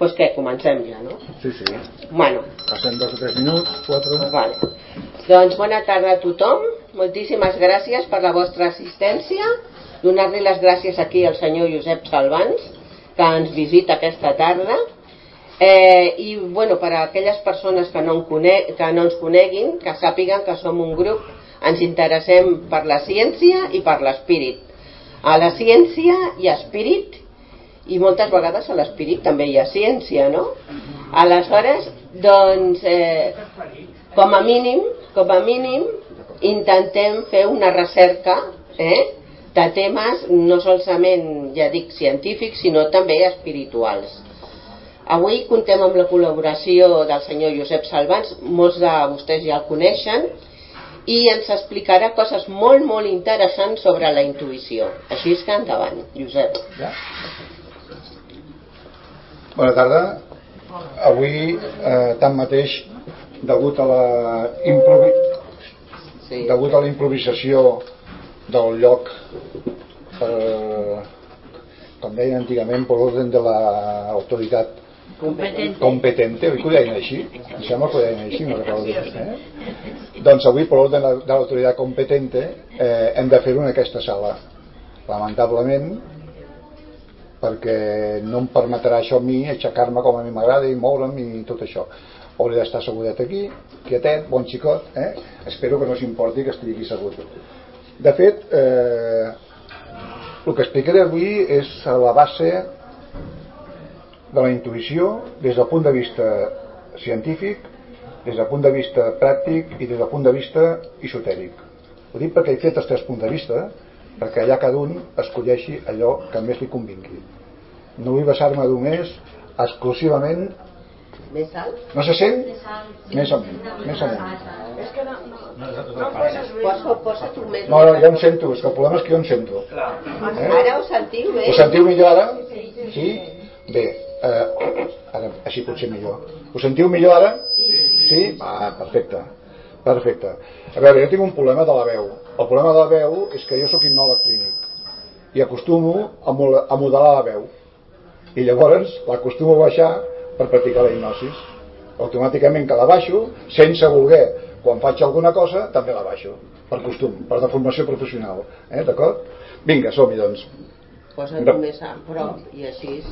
pues què, comencem ja, no? Sí, sí. Bueno, Passem dos o tres minuts, quatre... vale. Doncs bona tarda a tothom. Moltíssimes gràcies per la vostra assistència. Donar-li les gràcies aquí al senyor Josep Salvans, que ens visita aquesta tarda. Eh, I bueno, per a aquelles persones que no, en cone que no ens coneguin, que sàpiguen que som un grup, ens interessem per la ciència i per l'espírit. A la ciència ha espírit i moltes vegades a l'espírit també hi ha ciència, no? Aleshores, doncs, eh, com a mínim, com a mínim, intentem fer una recerca eh, de temes no solament, ja dic, científics, sinó també espirituals. Avui contem amb la col·laboració del senyor Josep Salvans, molts de vostès ja el coneixen, i ens explicarà coses molt, molt interessants sobre la intuïció. Així és que endavant, Josep. Ja? Bona tarda. Avui, eh, tanmateix, degut a la improvi... Sí. degut a la improvisació del lloc eh, com deien antigament per ordre de l'autoritat Competente. competente, oi que ho deien així? Em sembla que ho deien així, no recordo. Eh? Doncs avui, per ordre de l'autoritat competente, eh, hem de fer-ho en aquesta sala. Lamentablement, perquè no em permetrà això a mi aixecar-me com a mi m'agrada i moure'm i tot això. Hauré d'estar assegudet aquí, quietet, bon xicot, eh? espero que no s'importi que estigui aquí assegut. De fet, eh, el que explicaré avui és a la base de la intuïció des del punt de vista científic, des del punt de vista pràctic i des del punt de vista esotèric. Ho dic perquè he fet els tres punts de vista, perquè allà cada un escolleixi allò que més li convingui. No vull basar-me només exclusivament... Més alt? No se sent? Més amunt, més amunt. És que no, no, no. Posa, posa tu més. No, no, jo em sento, és que el problema és que jo em sento. Eh? Ara ho sentiu bé? Ho sentiu millor ara? Sí? Bé, eh, ara, així potser millor. Ho sentiu millor ara? Sí? Ah, perfecte. Perfecte. A veure, jo tinc un problema de la veu. El problema de la veu és que jo sóc hipnòleg clínic i acostumo a, a modelar la veu. I llavors l'acostumo a baixar per practicar la hipnosis. Automàticament que la baixo, sense voler, quan faig alguna cosa, també la baixo. Per costum, per deformació professional. Eh, D'acord? Vinga, som-hi doncs. Posa No. més a prop i així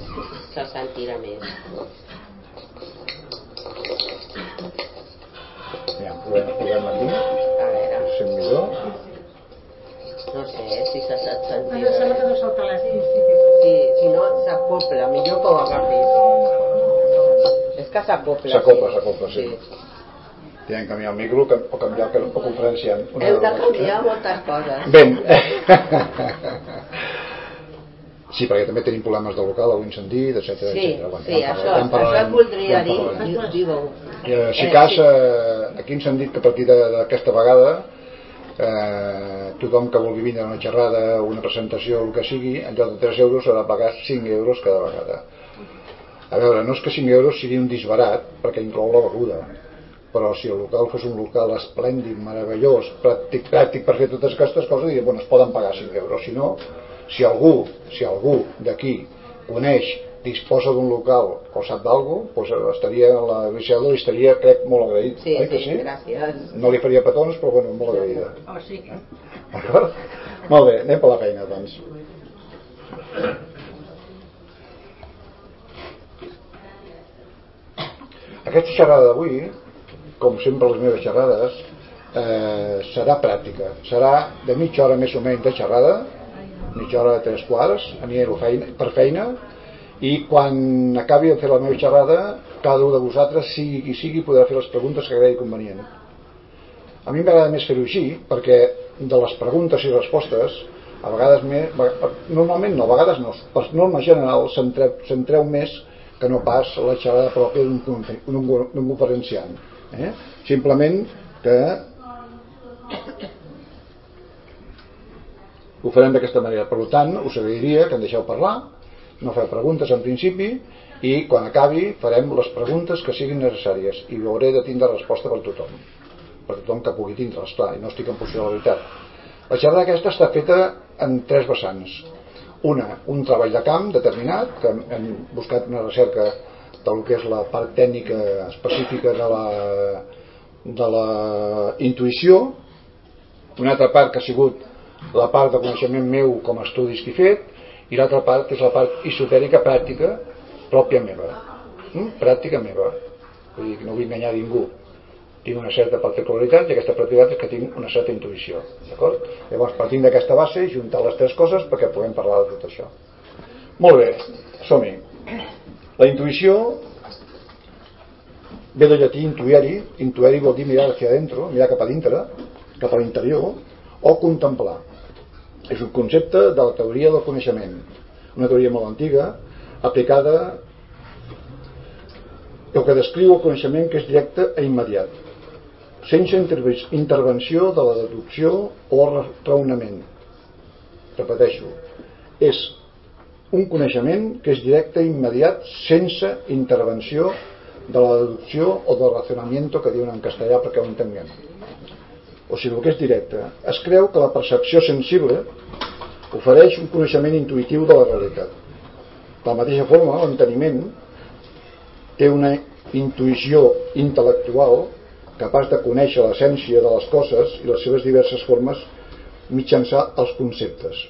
se sentirà més. Ja, provem, provem aquí. A veure, Ho sent millor. No sé si se sent A sentir. mi em sembla que no salta la Si, si no, s'acopla, millor que ho agafis. És que s'acopla. S'acopla, sí. s'acopla, sí. Tenen que canviar el micro que- o canviar el, o conferenciant. Heu de canviar eh? moltes coses. Ben. Sí, perquè també tenim problemes de local, algun incendit, etc. Sí, etcètera. Bueno, sí, això, això et voldria dir. Digue-ho. Eh, si Eh, cas, sí. eh, aquí ens han dit que a partir d'aquesta vegada eh, tothom que vulgui vindre a una xerrada o una presentació o el que sigui, en lloc de 3 euros haurà de pagar 5 euros cada vegada. A veure, no és que 5 euros sigui un disbarat, perquè inclou la beguda, però si el local fos un local esplèndid, meravellós, pràctic, pràctic per fer totes aquestes coses, diria, bueno, es poden pagar 5 euros. Si no, si algú, si algú d'aquí coneix, disposa d'un local o sap d'algú, doncs estaria, la Griselda li estaria, crec, molt agraït. Sí, que sí, gràcies. No li faria petons, però bueno, molt agraïda. Oh, sí. D'acord? Molt bé, anem per la feina, doncs. Aquesta xerrada d'avui, com sempre les meves xerrades, eh, serà pràctica. Serà de mitja hora més o menys de xerrada, mitja hora de tres quarts, aniré feina, per feina, i quan acabi de fer la meva xerrada, cada un de vosaltres, sigui qui sigui, podrà fer les preguntes que cregui convenient. A mi m'agrada més fer-ho així, perquè de les preguntes i respostes, a vegades més, normalment no, a vegades no, per norma general centreu, centreu més que no pas la xerrada pròpia d'un confe- d'un d'un conferenciant. Eh? Simplement que ho farem d'aquesta manera. Per tant, us agrairia que em deixeu parlar, no feu preguntes en principi, i quan acabi farem les preguntes que siguin necessàries i hauré de tindre resposta per tothom per tothom que pugui tindre, esclar, i no estic en posició de la veritat. La xerrada aquesta està feta en tres vessants. Una, un treball de camp determinat, que hem- buscat una recerca del que és la part tècnica específica de la, de la intuïció una altra part que ha sigut la part de coneixement meu com a estudis que he fet i l'altra part és la part esotèrica pràctica pròpia meva. Mm? pràctica meva. Vull dir que no vull enganyar ningú. Tinc una certa particularitat i aquesta particularitat és que tinc una certa intuïció d'acord? llavors partint d'aquesta base juntar les tres coses perquè puguem parlar de tot això. Molt bé, som-hi. La intuïció ve del llatí intueri. Intueri vol dir mirar hacia adentro mirar cap a dintre cap a l'interior o contemplar és un concepte de la teoria del coneixement. Una teoria molt antiga aplicada el que descriu el coneixement que és directe i immediat sense intervenció de la deducció o raonament. Repeteixo és un coneixement que és directe i immediat sense intervenció de la deducció o del racionamiento que diuen en castellà perquè ho entenguem o el que és directe es creu que la percepció sensible ofereix un coneixement intuïtiu de la realitat. De la mateixa forma l'enteniment té una intuïció intel·lectual capaç de conèixer l'essència de les coses i les seves diverses formes mitjançant els conceptes.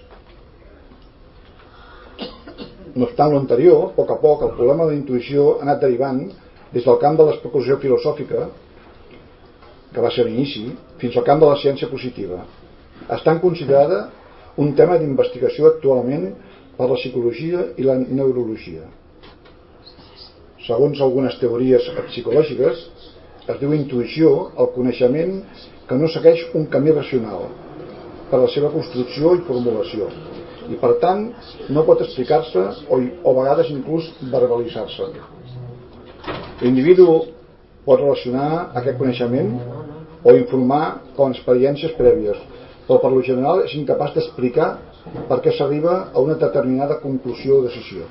No obstant l'anterior, a poc a poc el problema de la intuïció ha anat derivant des del camp de l'especulació filosòfica que va ser l'inici fins al camp de la ciència positiva. Estan considerada un tema d'investigació actualment per la psicologia i la neurologia. Segons algunes teories psicològiques es diu intuïció el coneixement que no segueix un camí racional per la seva construcció i formulació i per tant no pot explicar-se o, o a vegades inclús verbalitzar-se. L'individu pot relacionar aquest coneixement o informar com experiències prèvies, però per lo general és incapaç d'explicar per què s'arriba a una determinada conclusió o decisió.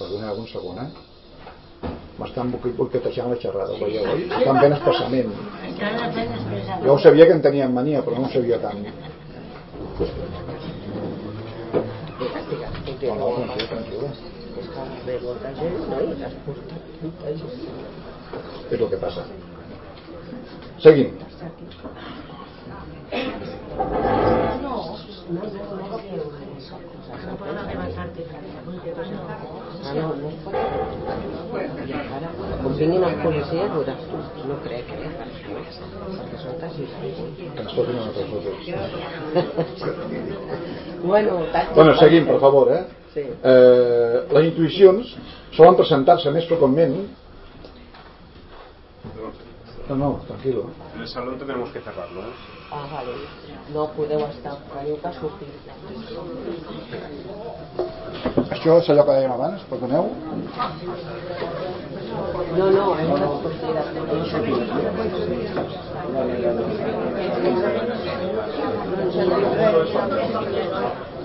Perdoneu un segon, eh? M'estan boquetejant la xerrada, ho veieu, oi? Estan ben expressament. Jo ho sabia que en tenien mania, però no ho sabia tant. Tranquil, tranquil de molta gent, no? I les porta És el que passa. Seguim. No, no, no, Ah, no, no es pot. Com vinguin els policies, veuràs tu. No crec, eh? Perquè són quasi Que ens fotin una cosa. bueno, bueno, seguim, per favor, eh? Sí. Eh, les intuïcions solen presentar-se més freqüentment no, no, tranquilo. El salón tenemos que cerrarlo. ¿eh? Ah, vale. No podeu estar, teniu que sortir. Això és allò que dèiem abans, perdoneu? No, no, hem de sortir de no,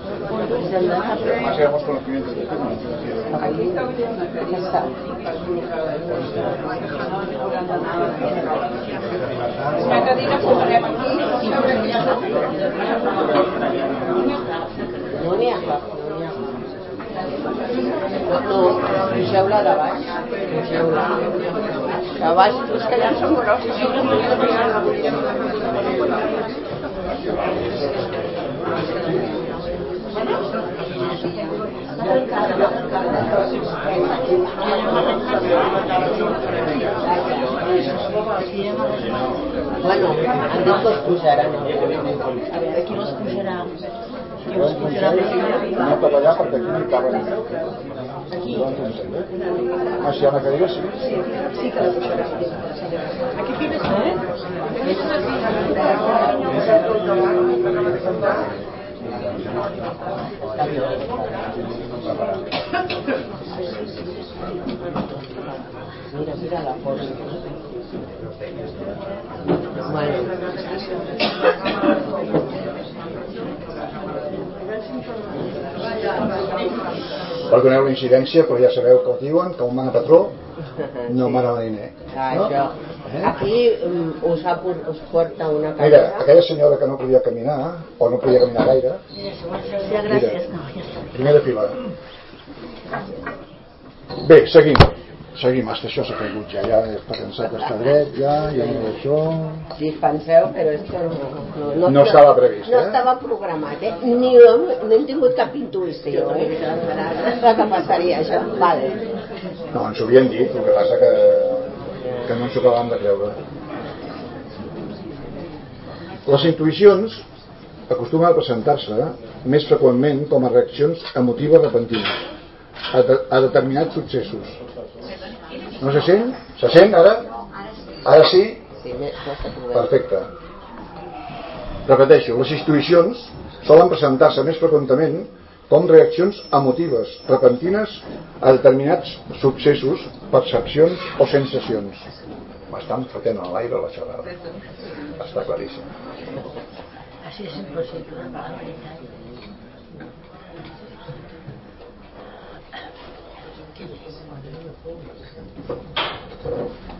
Hacemos conocimiento de tema. Aquí está. Una cadira posarem aquí No n'hi ha cap, no n'hi ha cap. No, pugeu-la de baix. Pugeu-la. De baix, és que ja són grossos. Bueno, han dit que es pujaran. A veure, qui les pujarà? Qui les pujarà? No per allà perquè aquí no hi caben. Aquí? Ah, si hi ha una cadira, sí. Sí que la pujarà. Aquí quina és, eh? Mira, mira la forma. Bueno. Perdoneu la incidència, però ja sabeu que ho diuen, que un mana patró no mana mariner. Ah, No? això. Eh? Aquí um, us, ha, us porta una Mira, cadira. aquella senyora que no podia caminar, o no podia caminar gaire, Sí, gràcies. Està. primera fila. Bé, seguim. Seguim, hasta això s'ha caigut ja, ja està cansat d'estar dret, ja, ja no això... Dispenseu, però esto no, no, no, No estava previst, No eh? estava programat, eh? Ni hem, no hem tingut cap intuïció, eh? De que passaria això. Vale. No, ens ho havien dit, el que passa que, que no ens ho acabàvem de creure. Les intuïcions acostumen a presentar-se més freqüentment com a reaccions emotives repentines a, de, a determinats successos. No se sent? Se sent ara? Ara sí? Sí, més, més que trobem. Perfecte. Repeteixo, les intuïcions solen presentar-se més freqüentment com reaccions emotives, repentines a determinats successos, percepcions o sensacions. M'estan fotent a l'aire la xerrada. Està claríssim. Así es imposible, la veritat.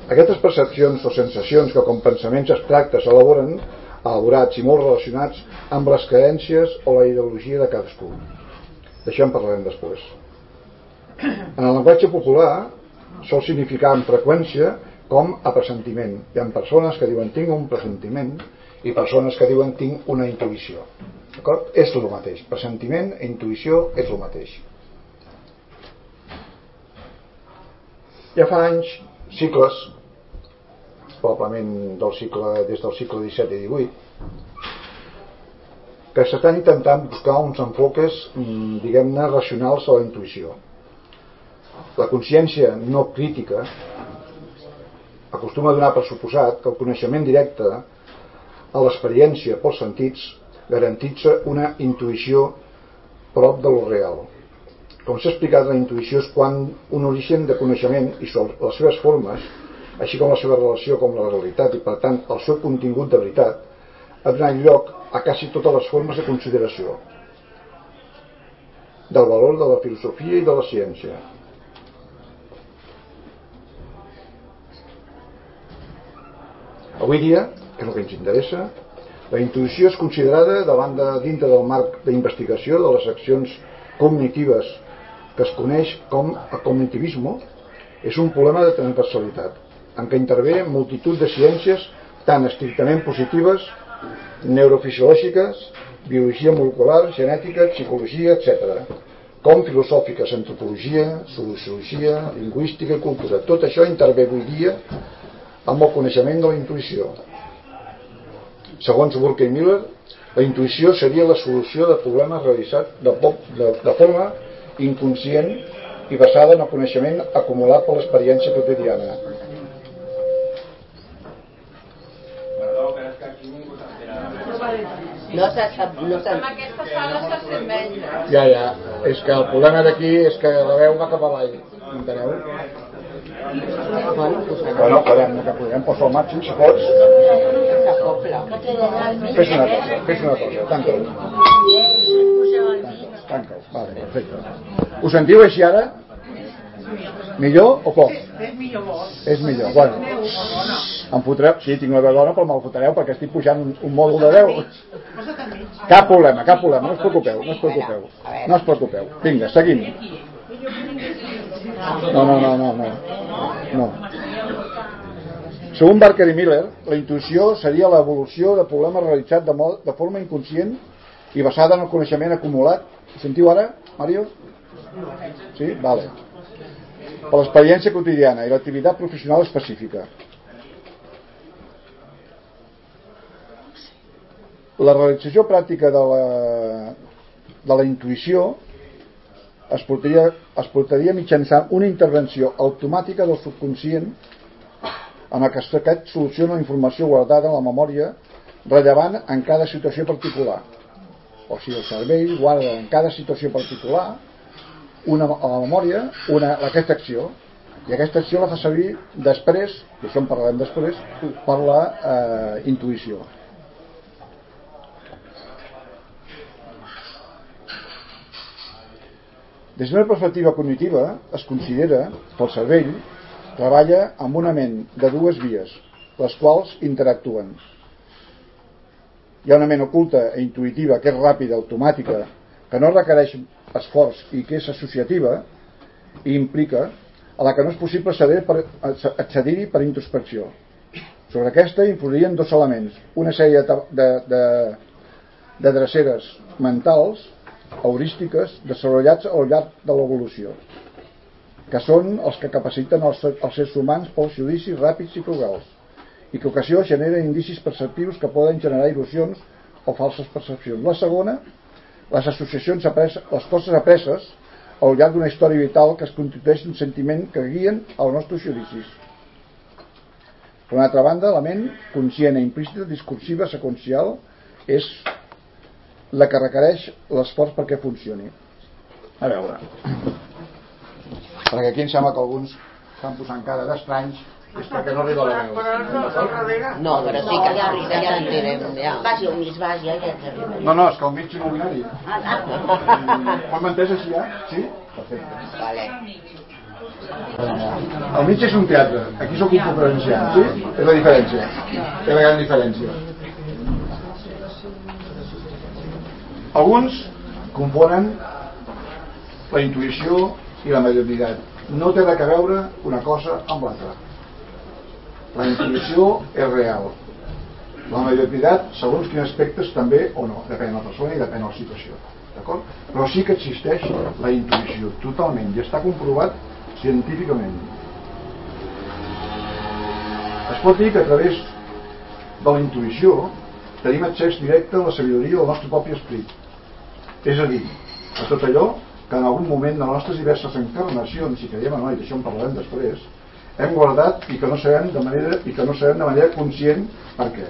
Aquestes percepcions o sensacions que com pensaments abstractes s'elaboren, elaborats i molt relacionats amb les creences o la ideologia de cadascú. D'això en parlarem després. En el llenguatge popular sol significar amb freqüència com a pressentiment. Hi ha persones que diuen tinc un pressentiment i persones que diuen tinc una intuïció. És el mateix. Pressentiment i intuïció és el mateix. Ja fa anys, cicles, probablement del cicle, des del cicle XVII i XVIII, que s'estan intentant buscar uns enfoques, mm, diguem-ne, racionals a la intuïció. La consciència no crítica acostuma a donar per suposat que el coneixement directe a l'experiència pels sentits garantitza una intuïció prop de lo real. Com s'ha explicat, la intuïció és quan un origen de coneixement i les seves formes, així com la seva relació amb la realitat i, per tant, el seu contingut de veritat, ha donat lloc a quasi totes les formes de consideració del valor de la filosofia i de la ciència. Avui dia, que és el que ens interessa, la intuïció és considerada davant de, dintre del marc d'investigació de les accions cognitives que es coneix com a cognitivisme, és un problema de transversalitat, en què intervé multitud de ciències tant estrictament positives, neurofisiològiques, biologia molecular, genètica, psicologia, etc., com filosòfiques, antropologia, sociologia, lingüística i cultura. Tot això intervé avui dia amb el coneixement de la intuïció. Segons Burke i Miller, la intuïció seria la solució de problemes realitzats de, de, de forma inconscient i basada en el coneixement acumulat per l'experiència quotidiana. No se sap, no se... En aquesta sala se sent menys. eh? Ja, ja. És que el problema d'aquí és que la veu va cap avall. Enteneu? Bueno, pues Bueno, podem, que podem posar al màxim, si pots. Fes una cosa, fes una cosa, tanca'l. Tanca'l, vale, perfecte. Us sentiu així ara? Millor o poc? És millor. És millor, bueno. Em fotreu, sí, tinc la veu dona, però me'l fotreu perquè estic pujant un, un mòdul de veu. Posa't al mig. Cap problema, cap problema, no us preocupeu, no us preocupeu. No us preocupeu. Vinga, seguim. No, no, no, no, no. no. Segons Barker i Miller, la intuïció seria l'evolució de problemes realitzats de, de forma inconscient i basada en el coneixement acumulat. Sentiu ara, Mario? Sí? Vale. Per l'experiència quotidiana i l'activitat professional específica. La realització pràctica de la, de la intuïció es portaria, es portaria mitjançant una intervenció automàtica del subconscient en el que aquest soluciona la informació guardada en la memòria rellevant en cada situació particular. O sigui, el cervell guarda en cada situació particular una, a la memòria una, aquesta acció i aquesta acció la fa servir després, i això en parlarem després, per la eh, intuïció. Des d'una perspectiva cognitiva, es considera que el cervell treballa amb una ment de dues vies, les quals interactuen. Hi ha una ment oculta e intuïtiva que és ràpida, automàtica, que no requereix esforç i que és associativa i implica a la que no és possible accedir per, accedir per introspecció. Sobre aquesta influïen dos elements, una sèrie de, de, de, de dreceres mentals, heurístiques, desenvolupats al llarg de l'evolució, que són els que capaciten els, els éssers humans pels judicis ràpids i frugals, i que ocasió generen indicis perceptius que poden generar il·lusions o falses percepcions. La segona, les associacions apreses, les coses apreses al llarg d'una història vital que es constitueix un sentiment que guien els nostres judicis. Per una altra banda, la ment conscient i implícita, discursiva, seqüencial, és la que requereix l'esforç perquè funcioni. A veure, perquè aquí em sembla que alguns estan posant cara d'estranys és perquè no arriba la veu. No, però sí que ja, ja sentirem. Ja. Vagi al mig, vagi, ja ens arribarem. No, no, és que al mig no ho vull anar-hi. Ho hem entès així ja? Sí? Perfecte. Vale. El mig és un teatre, aquí sóc un conferenciant, sí? És la diferència. És la gran diferència. Alguns confonen la intuïció i la mediocritat. No té res a veure una cosa amb l'altra. La intuïció és real. La mediocritat, segons quins aspectes, també o no. Depèn de la persona i depèn de la situació. D'acord? Però sí que existeix la intuïció, totalment, i està comprovat científicament. Es pot dir que a través de la intuïció tenim accés directe a la sabidoria del nostre propi esperit. És a dir, a tot allò que en algun moment de les nostres diverses encarnacions, si creiem o no, i d'això en parlarem després, hem guardat i que no sabem de manera i que no sabem de manera conscient per què.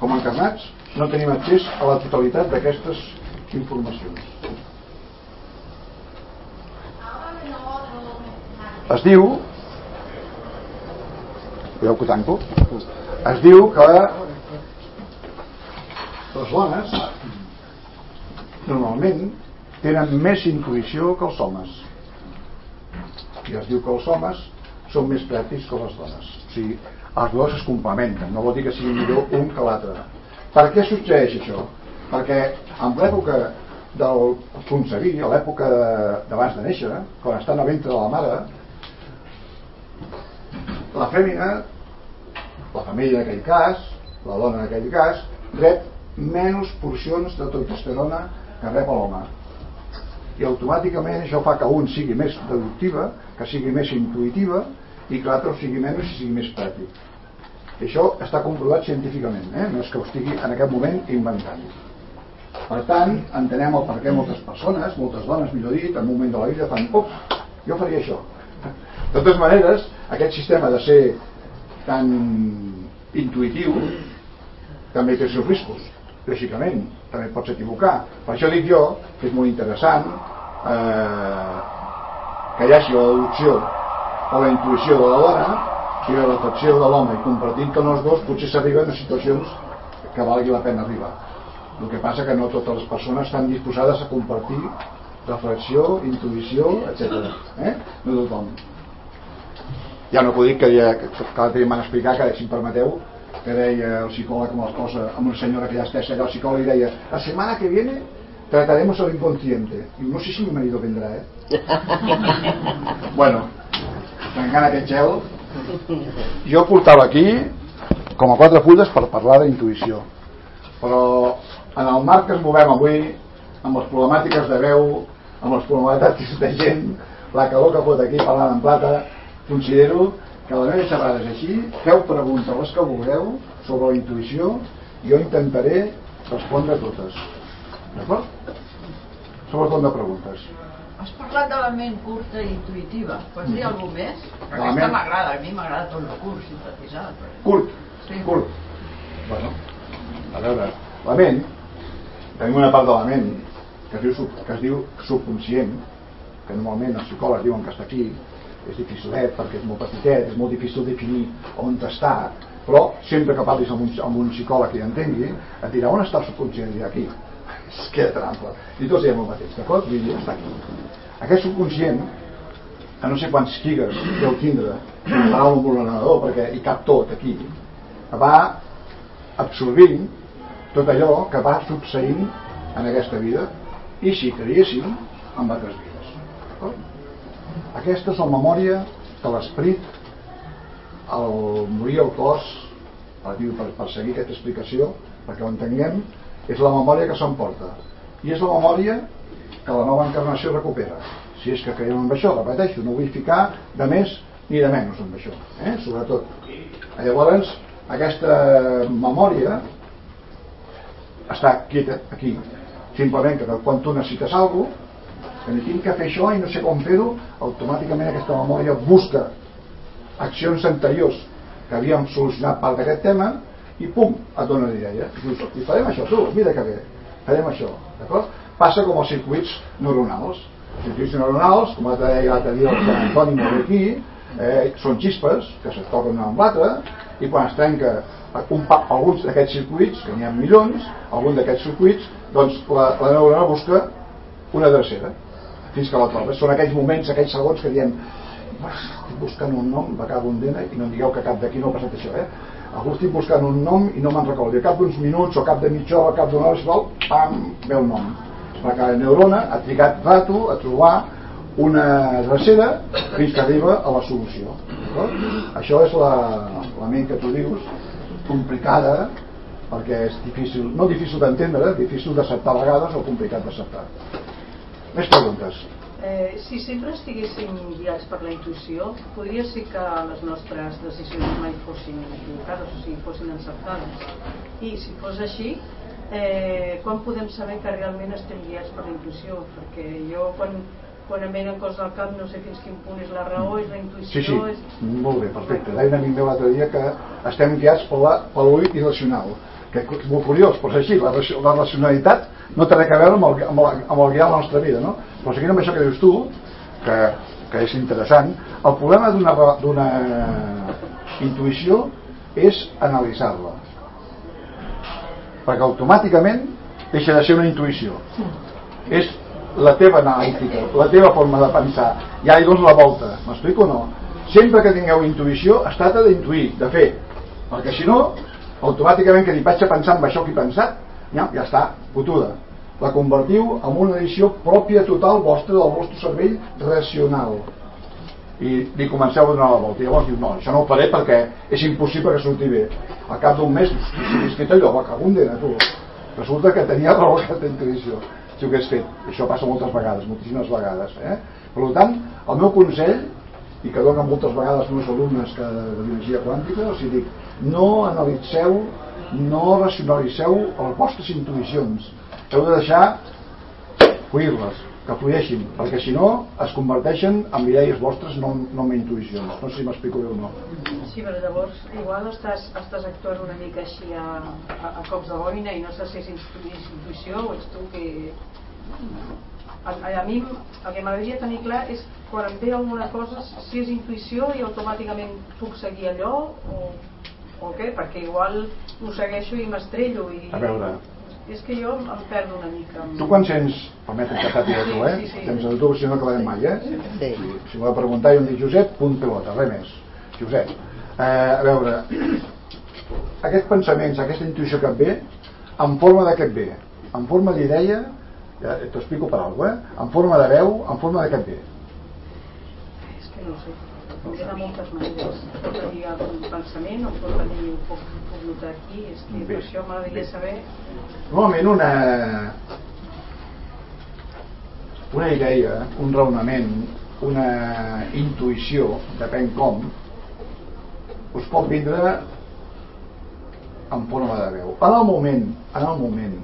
Com encarnats no tenim accés a la totalitat d'aquestes informacions. Es diu veieu que tanco? Es diu que les dones normalment tenen més intuïció que els homes i es diu que els homes són més pràctics que les dones o sigui, els dos es complementen no vol dir que sigui millor un que l'altre per què succeeix això? perquè en l'època del concebir, a l'època d'abans de néixer, quan està a ventre de la mare, la fèmina, la família en aquell cas, la dona en aquell cas, rep menys porcions de testosterona que rep l'home. I automàticament això fa que un sigui més deductiva, que sigui més intuïtiva i que l'altre sigui menys i sigui més pràctic. Això està comprovat científicament, eh? no és que ho estigui en aquest moment inventant. Per tant, entenem el per què moltes persones, moltes dones, millor dit, en un moment de la vida fan, ups, jo faria això. De totes maneres, aquest sistema de ser tan intuïtiu també té els seus riscos, lògicament, també pots equivocar. Per això dic jo que és molt interessant eh, que hi hagi la deducció o la intuïció de la dona i la reflexió de l'home i compartint que els dos potser s'arriben a situacions que valgui la pena arribar el que passa que no totes les persones estan disposades a compartir reflexió, intuïció, etc. Eh? No tothom. Ja no puc dir que, ja, que cada dia m'han explicat que, si em permeteu, que deia el psicòleg com les cosa amb una senyora que ja està allà, el psicòleg i deia la setmana que viene trataremos el inconsciente. I no sé si mi marido vendrá, eh? bueno, tancant aquest gel, jo portava aquí com a quatre fulles per parlar d'intuïció. Però en el marc que ens movem avui, amb les problemàtiques de veu, amb les problemàtiques de gent, la calor que pot aquí parlant en plata, considero que la meva xerrada és així, feu preguntes les que vulgueu sobre la intuïció i jo intentaré respondre totes. D'acord? Sobretot de preguntes. Has parlat de la ment curta i intuïtiva. Pots dir alguna més? Aquesta ment- m'agrada, a mi m'agrada tot el curs sintetitzat. Curt, Sí. curt. Bueno, a veure, la ment, tenim una part de la ment que es diu, sub- que es diu subconscient, que normalment els psicòlegs diuen que està aquí, és dificilet perquè és molt petitet, és molt difícil definir on està, però sempre que parlis amb un, amb un psicòleg que hi entengui, et dirà on està el subconscient, i dirà aquí. Que tan ample. I tots diem el mateix, d'acord? Vull dir, està aquí. Aquest subconscient, a no sé quants gigas deu tindre, farà un ordenador perquè hi cap tot aquí, va absorbint tot allò que va succeint en aquesta vida i si creéssim amb altres vides. Aquesta és la memòria que l'esperit, al morir el cos, per, per, per seguir aquesta explicació, perquè ho entenguem, és la memòria que s'emporta. I és la memòria que la nova encarnació recupera. Si és que creiem en això, repeteixo, no vull ficar de més ni de menys amb això, eh? sobretot. Llavors, aquesta memòria està quieta aquí. Simplement que quan tu necessites alguna cosa, que ni tinc que fer això i no sé com fer-ho, automàticament aquesta memòria busca accions anteriors que havíem solucionat part d'aquest tema i pum, et dona l'idea. I farem això, tu, mira que bé, farem això, d'acord? Passa com els circuits neuronals. Els circuits neuronals, com deia l'altre dia el Sant Antoni molt aquí, eh, són xispes que se toquen amb l'altra i quan es trenca un, alguns d'aquests circuits, que n'hi ha milions, algun d'aquests circuits, doncs la, la neurona busca una dracera fins que la troba. Són aquells moments, aquells segons que diem estic buscant un nom, cap un dena i no em digueu que cap d'aquí no ha passat això, eh? Algú estic buscant un nom i no me'n recordo. I cap d'uns minuts o cap de mitja hora, cap d'una hora, vol, pam, ve un nom. La neurona ha trigat rato a trobar una dracera fins que arriba a la solució. Això és la, la ment que tu dius, complicada, perquè és difícil, no difícil d'entendre, difícil d'acceptar a vegades o complicat d'acceptar. Més preguntes. Eh, si sempre estiguéssim guiats per la intuïció, podria ser que les nostres decisions mai fossin equivocades, o sigui, fossin encertades. I si fos així, eh, quan podem saber que realment estem guiats per la intuïció? Perquè jo, quan, quan em venen coses al cap, no sé fins quin punt és la raó, és la intuïció... Sí, sí, és... molt bé, perfecte. Deia un amic meu l'altre dia que estem guiats per l'ull irracional que és molt curiós, però és així, la, la racionalitat no té res a veure amb el, amb, el, amb el guiar la nostra vida, no? Però seguint amb això que dius tu, que, que és interessant, el problema d'una intuïció és analitzar-la. Perquè automàticament deixa de ser una intuïció. És la teva analítica, la teva forma de pensar. Ja hi dones la volta, m'explico o no? Sempre que tingueu intuïció, es tracta d'intuir, de fer. Perquè si no, automàticament que li vaig a pensar en això que he pensat, ja, ja està, fotuda. La convertiu en una edició pròpia total vostra del vostre cervell racional. I li comenceu a donar la volta. I llavors diu, no, això no ho faré perquè és impossible que surti bé. Al cap d'un mes, si he escrit allò, va cago en tu. Resulta que tenia raó aquesta intuïció. Si ho hagués fet. Això passa moltes vegades, moltíssimes vegades. Eh? Per tant, el meu consell, i que dona moltes vegades als meus alumnes que de biologia quàntica, sigui, dic, no analitzeu, no racionalitzeu les vostres intuïcions. Heu de deixar fluir-les, que flueixin, perquè si no es converteixen en idees vostres, no, no en intuïcions. No sé si m'explico bé o no. Sí, però llavors igual estàs, estàs actuant una mica així a, a, a cops de boina i no sé si és intuïció o ets tu que a, a mi el que m'agradaria tenir clar és quan em ve alguna cosa si és intuïció i automàticament puc seguir allò o o què? Perquè igual ho segueixo i m'estrello i... A veure... És que jo em perdo una mica. Tu quan sents, permetem que sàpiga tu, eh? Sí, sí, sí. Tens el tu, si no acabarem mai, eh? Sí. Si m'ho de preguntar, jo em dic Josep, punt pelota, res més. Josep, eh, a veure, aquests pensaments, aquesta intuïció que et ve, en forma de què et ve? En forma d'idea, ja t'ho explico per alguna cosa, eh? En forma de veu, en forma de ve? És que no sé. Hi ha moltes maneres. Pot venir un pensament o pot venir un poc notar aquí és que per això m'agradaria saber. Normalment una una idea un raonament una intuïció depèn com us pot vindre en forma de veu. En el moment en el moment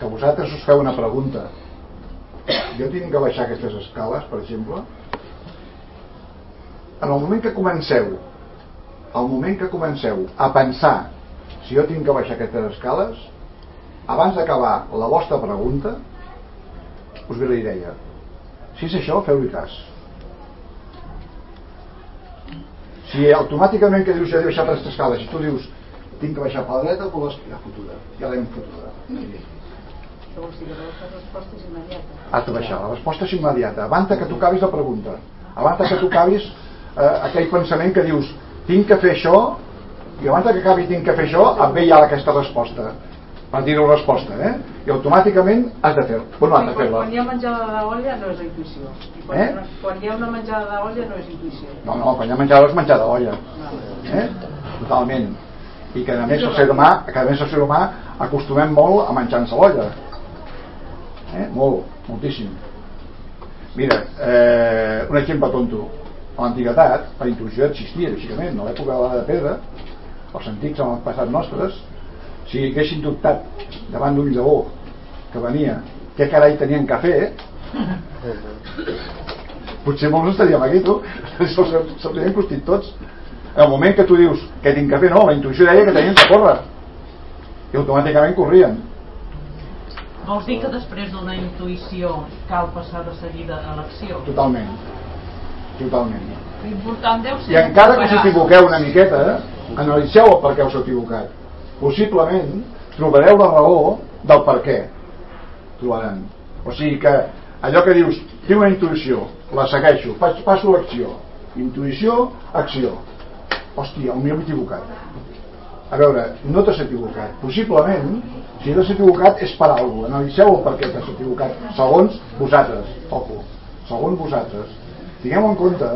que vosaltres us feu una pregunta. Jo tinc que baixar aquestes escales per exemple. En el moment que comenceu al moment que comenceu a pensar si jo tinc que baixar aquestes escales abans d'acabar la vostra pregunta us ve la idea. Si és això, feu-li cas. Si automàticament que dius ja he baixat les escales i tu dius tinc que baixar per la dreta o per l'esquerra fotuda ja l'hem fotuda has de baixar, la resposta és immediata abans que tu acabis la pregunta abans que tu acabis eh, aquell pensament que dius tinc que fer això i abans que acabi tinc que fer això et ve ja aquesta resposta per dir-ho resposta eh? i automàticament has de fer bueno, has de quan, fer-la quan hi ha menjada d'olla no és intuïció. I quan, Eh? quan hi ha una menjada d'olla no és intuïció. no, no, quan hi ha menjar és menjar d'olla eh? totalment i que a més el ser humà que a més el ser humà acostumem molt a menjar-nos a l'olla eh? molt, moltíssim. Mira, eh, un exemple tonto. A l'antiguitat la intuïció existia lògicament, a l'època de la de pedra els antics en el passat nostres. Si haguessin dubtat davant d'un lleó que venia què carai tenien que fer? Potser molts estaríem aquí tu. Se'ls se haurien costit tots. En el moment que tu dius què tinc que fer no, la intuïció deia que tenien que córrer. I automàticament corrien Vols dir que després d'una intuïció cal passar de seguida a l'acció? totalment. Totalment. L'important deu ser... i encara que us equivoqueu una miqueta analitzeu el per què us heu equivocat. Possiblement trobareu la raó del per què trobaran. O sigui que allò que dius tinc una intuïció, la segueixo faig, passo l'acció. Intuïció, acció. Hòstia, on m'he equivocat. A veure, no t'has equivocat. Possiblement, si t'has equivocat és per alguna cosa, analitzeu el per què t'has equivocat segons vosaltres, ojo segons vosaltres tingueu en compte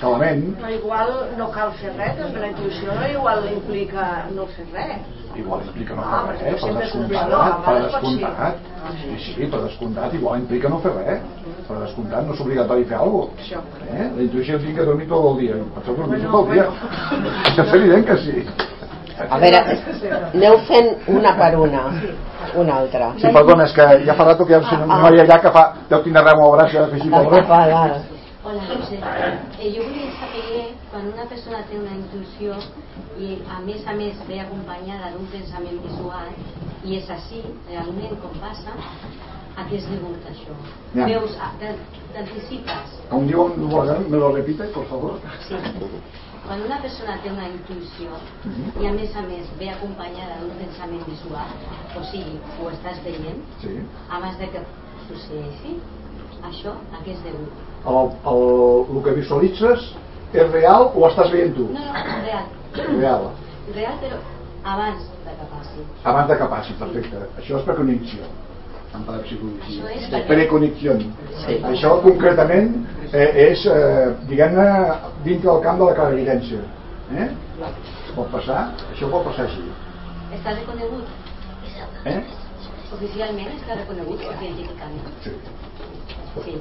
que la ment Però igual no cal fer res, doncs la intuïció igual implica no fer res. igual implica no Ah, fer res, per descomptat, no, per descomptat. Sí, sí, per descomptat, igual implica no fer res. Per descomptat, no és obligatori fer alguna cosa. Eh? La intuïció tinc que dormir tot el dia. Per això dormir tot el dia. Això és evident que sí. A veure, aneu fent una per una. Una altra. Sí, perdona, és que ja fa rato que hi ha una noia allà que fa... Deu tindre res molt braç i ha de fer així. Va, va. Hola, José. Eh, jo volia saber quan una persona té una intuïció i a més a més ve acompanyada d'un pensament visual i és així, realment com passa, a què es degut això? Ja. Veus, t'anticipes. Com diu me lo repite, por favor. Sí. Quan una persona té una intuïció i a més a més ve acompanyada d'un pensament visual, o sigui, ho estàs veient, Sí. abans de que succeeixi, això a què és degut? El, el, el que visualitzes és real o estàs veient tu? No, no, real. Real. Real, però abans de que passi. Abans de que passi, perfecte. Això és precognició. En parapsicologia. Perquè- precognició. Sí. Això concretament eh, és, eh, diguem-ne, dintre del camp de la clarividència. Eh? Pot passar, això pot passar així. Està reconegut, Eh? oficialment està reconegut científicament. Sí. Sí.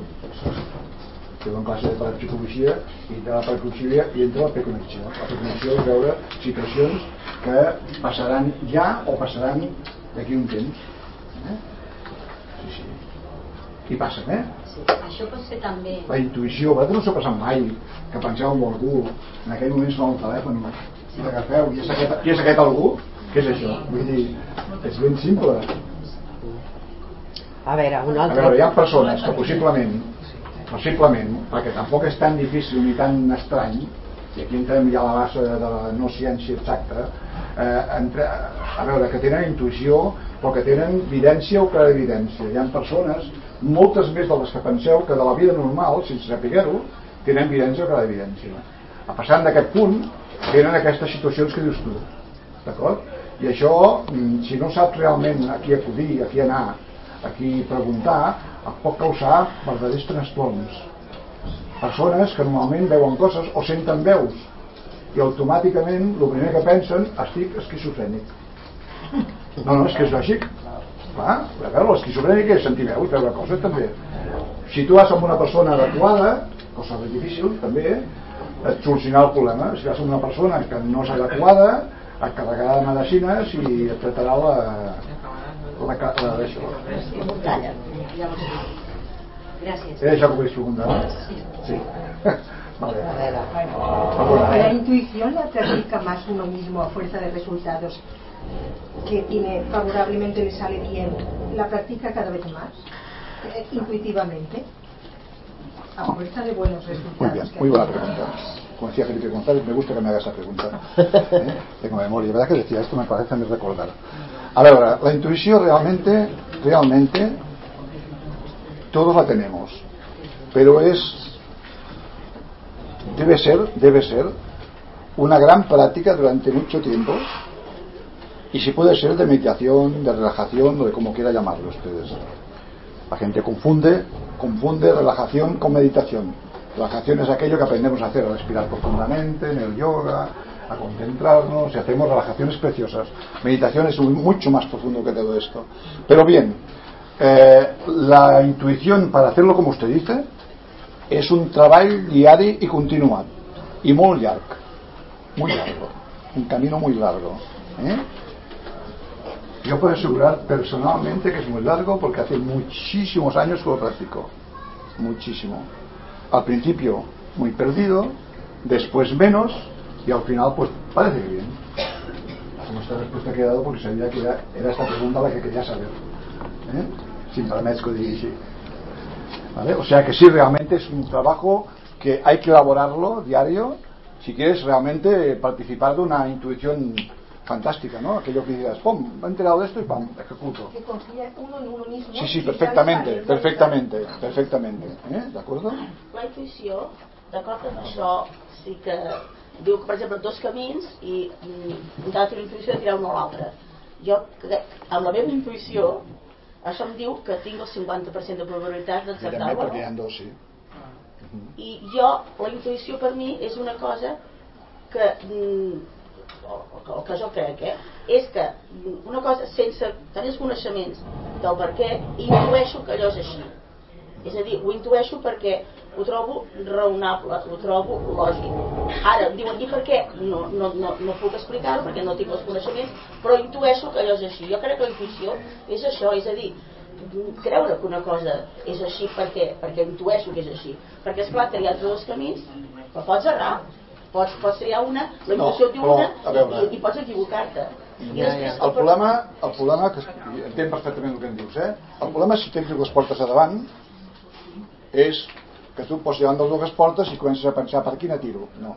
Jo dono classe de parapsicologia i de la parapsicologia i entra la precognició. La precognició és veure situacions que passaran ja o passaran d'aquí un temps. Eh? I passen, eh? sí. Això pot ser també... la intuïció, a vosaltres no s'ha passat mai que penseu en algú, en aquell moment sona el telèfon i l'agafeu, i és aquest, qui és aquest algú? Què és això? Vull dir, és ben simple. A veure, una A altra. veure, hi ha persones que possiblement, possiblement, perquè tampoc és tan difícil ni tan estrany, i aquí entrem ja a la base de la no ciència exacta, eh, entre, a veure, que tenen intuïció però que tenen evidència o clarividència. Hi ha persones, moltes més de les que penseu, que de la vida normal, sense saber-ho, tenen evidència o clarividència. A passant d'aquest punt, tenen aquestes situacions que dius tu. D'acord? I això, mm, si no saps realment a qui acudir, a qui anar, a qui preguntar, et pot causar verdaders trastorns. Persones que normalment veuen coses o senten veus i automàticament el primer que pensen estic esquizofrènic. No, no, és que és lògic. Clar, a veure, l'esquizofrènic és sentir veus, veure coses també. Si tu vas amb una persona adequada, cosa més difícil també, et solucionarà el problema. Si vas amb una persona que no és adequada, et carregarà de medicines i et tratarà la, la, la, la d'això. Gràcies. ¿He deixat que volgués preguntar? Sí. Sí. vale. La eh? intuición la practica más uno mismo a fuerza de resultados que tiene favorablemente le sale bien. La practica cada vez más, eh, intuitivamente, a fuerza de buenos resultados. Muy bien, muy buena pregunta. Como decía Felipe González, me gusta que me haga esa pregunta. ¿Eh? Tengo memoria, ¿verdad que decía esto? Me parece a mí recordar. A ver, ahora, la intuición realmente, realmente, todos la tenemos, pero es, debe ser, debe ser una gran práctica durante mucho tiempo Y si puede ser de meditación, de relajación o de como quiera llamarlo ustedes. La gente confunde, confunde relajación con meditación. Relajación es aquello que aprendemos a hacer, a respirar profundamente, en el yoga, a concentrarnos y hacemos relajaciones preciosas. Meditación es mucho más profundo que todo esto. Pero bien, eh, la intuición para hacerlo como usted dice és un treball diari i continuat i molt llarg muy largo un camino muy largo ¿eh? Yo puedo asegurar personalmente que es muy largo porque hace muchísimos años que lo practico muchísimo al principio muy perdido después menos y al final pues parece que bien esta respuesta que he dado porque sabía que era, esta pregunta la que quería saber ¿eh? si permets que ho digui així ¿Vale? O sea que sí, realmente es un trabajo que hay que elaborarlo diario si quieres realmente participar de una intuición fantástica, ¿no? Aquello que digas, pum, me he enterado de esto y pam, ejecuto. Que confía uno en uno mismo. Sí, sí, perfectamente, sabe- perfectamente, perfectamente. ¿Eh? ¿De acuerdo? La intuïció, d'acord amb això, sí que diu que, per exemple, dos camins i mm, un d'altra intuïció dirà un o l'altre. Jo, crec, amb la meva intuïció, això em diu que tinc el 50% de probabilitat d'encertar Evidentment, o perquè hi ha dos, sí. I jo, la intuïció per mi és una cosa que, o, o que jo crec, eh, és que una cosa sense tenir els coneixements del per què, intueixo que allò és així. És a dir, ho intueixo perquè ho trobo raonable, ho trobo lògic. Ara, em diuen, i per què? No, no, no, no puc explicar-ho perquè no tinc els coneixements, però intueixo que allò és així. Jo crec que la intuïció és això, és a dir, creure que una cosa és així perquè, perquè intueixo que és així. Perquè, esclar, que hi ha dos camins, però pots errar. Pots, pots triar una, la No, intuïció et diu però, una veure. i, i pots equivocar-te. Ja, després, El problema, el problema que entenc perfectament el que em dius, eh? El problema si tens dues portes a davant és que tu et pots davant de dues portes i comences a pensar per quina tiro. No.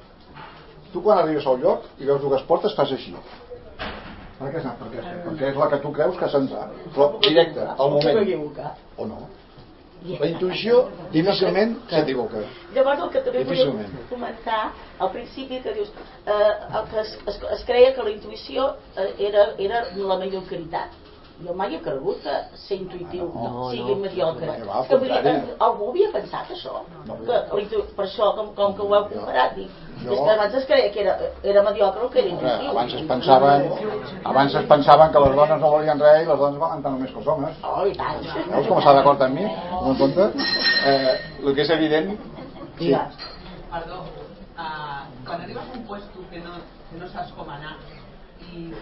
Tu quan arribes al lloc i veus dues portes fas així. Per què, per què? Perquè és la que tu creus que s'entra. Però directe, al moment. O no. La intuïció difícilment s'equivoca. Llavors el que també volia comentar al principi que dius eh, el que es, es, es creia que la intuïció eh, era, era la mediocritat jo mai he cregut que ser intuïtiu No, sigui no. mediocre No, que vull dir, contrari. eh, algú havia pensat això No, que, intu- per això com, com que ho heu comparat dic, Jo- és que abans es creia que era, era mediocre el que era intuïtiu abans es pensaven abans es pensaven que les dones no volien res i les dones van tant només que els homes oh, i tant veus com està d'acord amb mi? No en compte? Eh, el que és evident sí. Perdó, uh, quan arribes a un puesto que no, que no saps com anar i,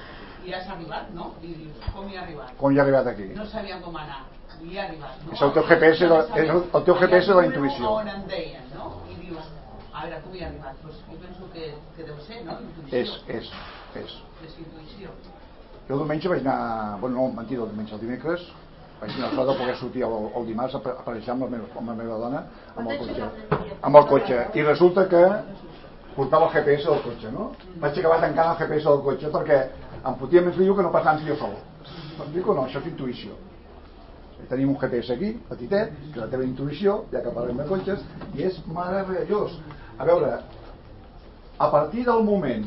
i has arribat, no? I dius, com hi he arribat? com hi ha arribat aquí No sabia com anar, hi he arribat. No? És el teu GPS de- és el- el teu GPS de la intuïció. On em deien, no? I dius, a veure, com hi he arribat? Pues jo penso que, que deu ser, no? Intuïció. és, és, és És intuïció. jo diumenge vaig anar bueno no, mentida, el diumenge, el dimecres vaig tenir la sort de poder sortir el, el dimarts a pa- a passejar amb la, meva, amb la meva dona amb el cotxe amb el cotxe i resulta que portava el GPS del cotxe no? vaig acabar tancant el GPS del cotxe perquè em fotia més lío que no passant si jo sol em dic o no, això és intuïció tenim un GPS aquí, petitet, que és la teva intuïció, ja que parlem de cotxes, i és meravellós. A veure, a partir del moment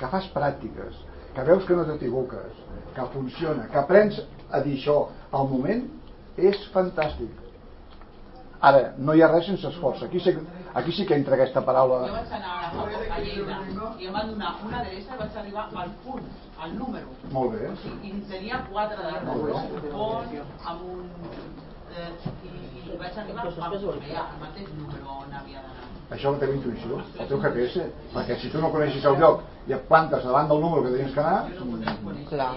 que fas pràctiques, que veus que no t'equivoques, que funciona, que aprens a dir això al moment, és fantàstic. Ara, no hi ha res sense esforç. Aquí sí, aquí sí que entra aquesta Jo paraula. vaig anar a, a Lleida i em van donar una adreça i vaig arribar al punt, al número. Molt bé. I, i tenia quatre no? un pont, amb un... Eh, i, I vaig arribar a, a, al mateix número on havia d'anar. Això és la teva intuïció, el teu GPS. Perquè si tu no coneixes el lloc i et plantes davant del número que tens que anar... mm, Clar.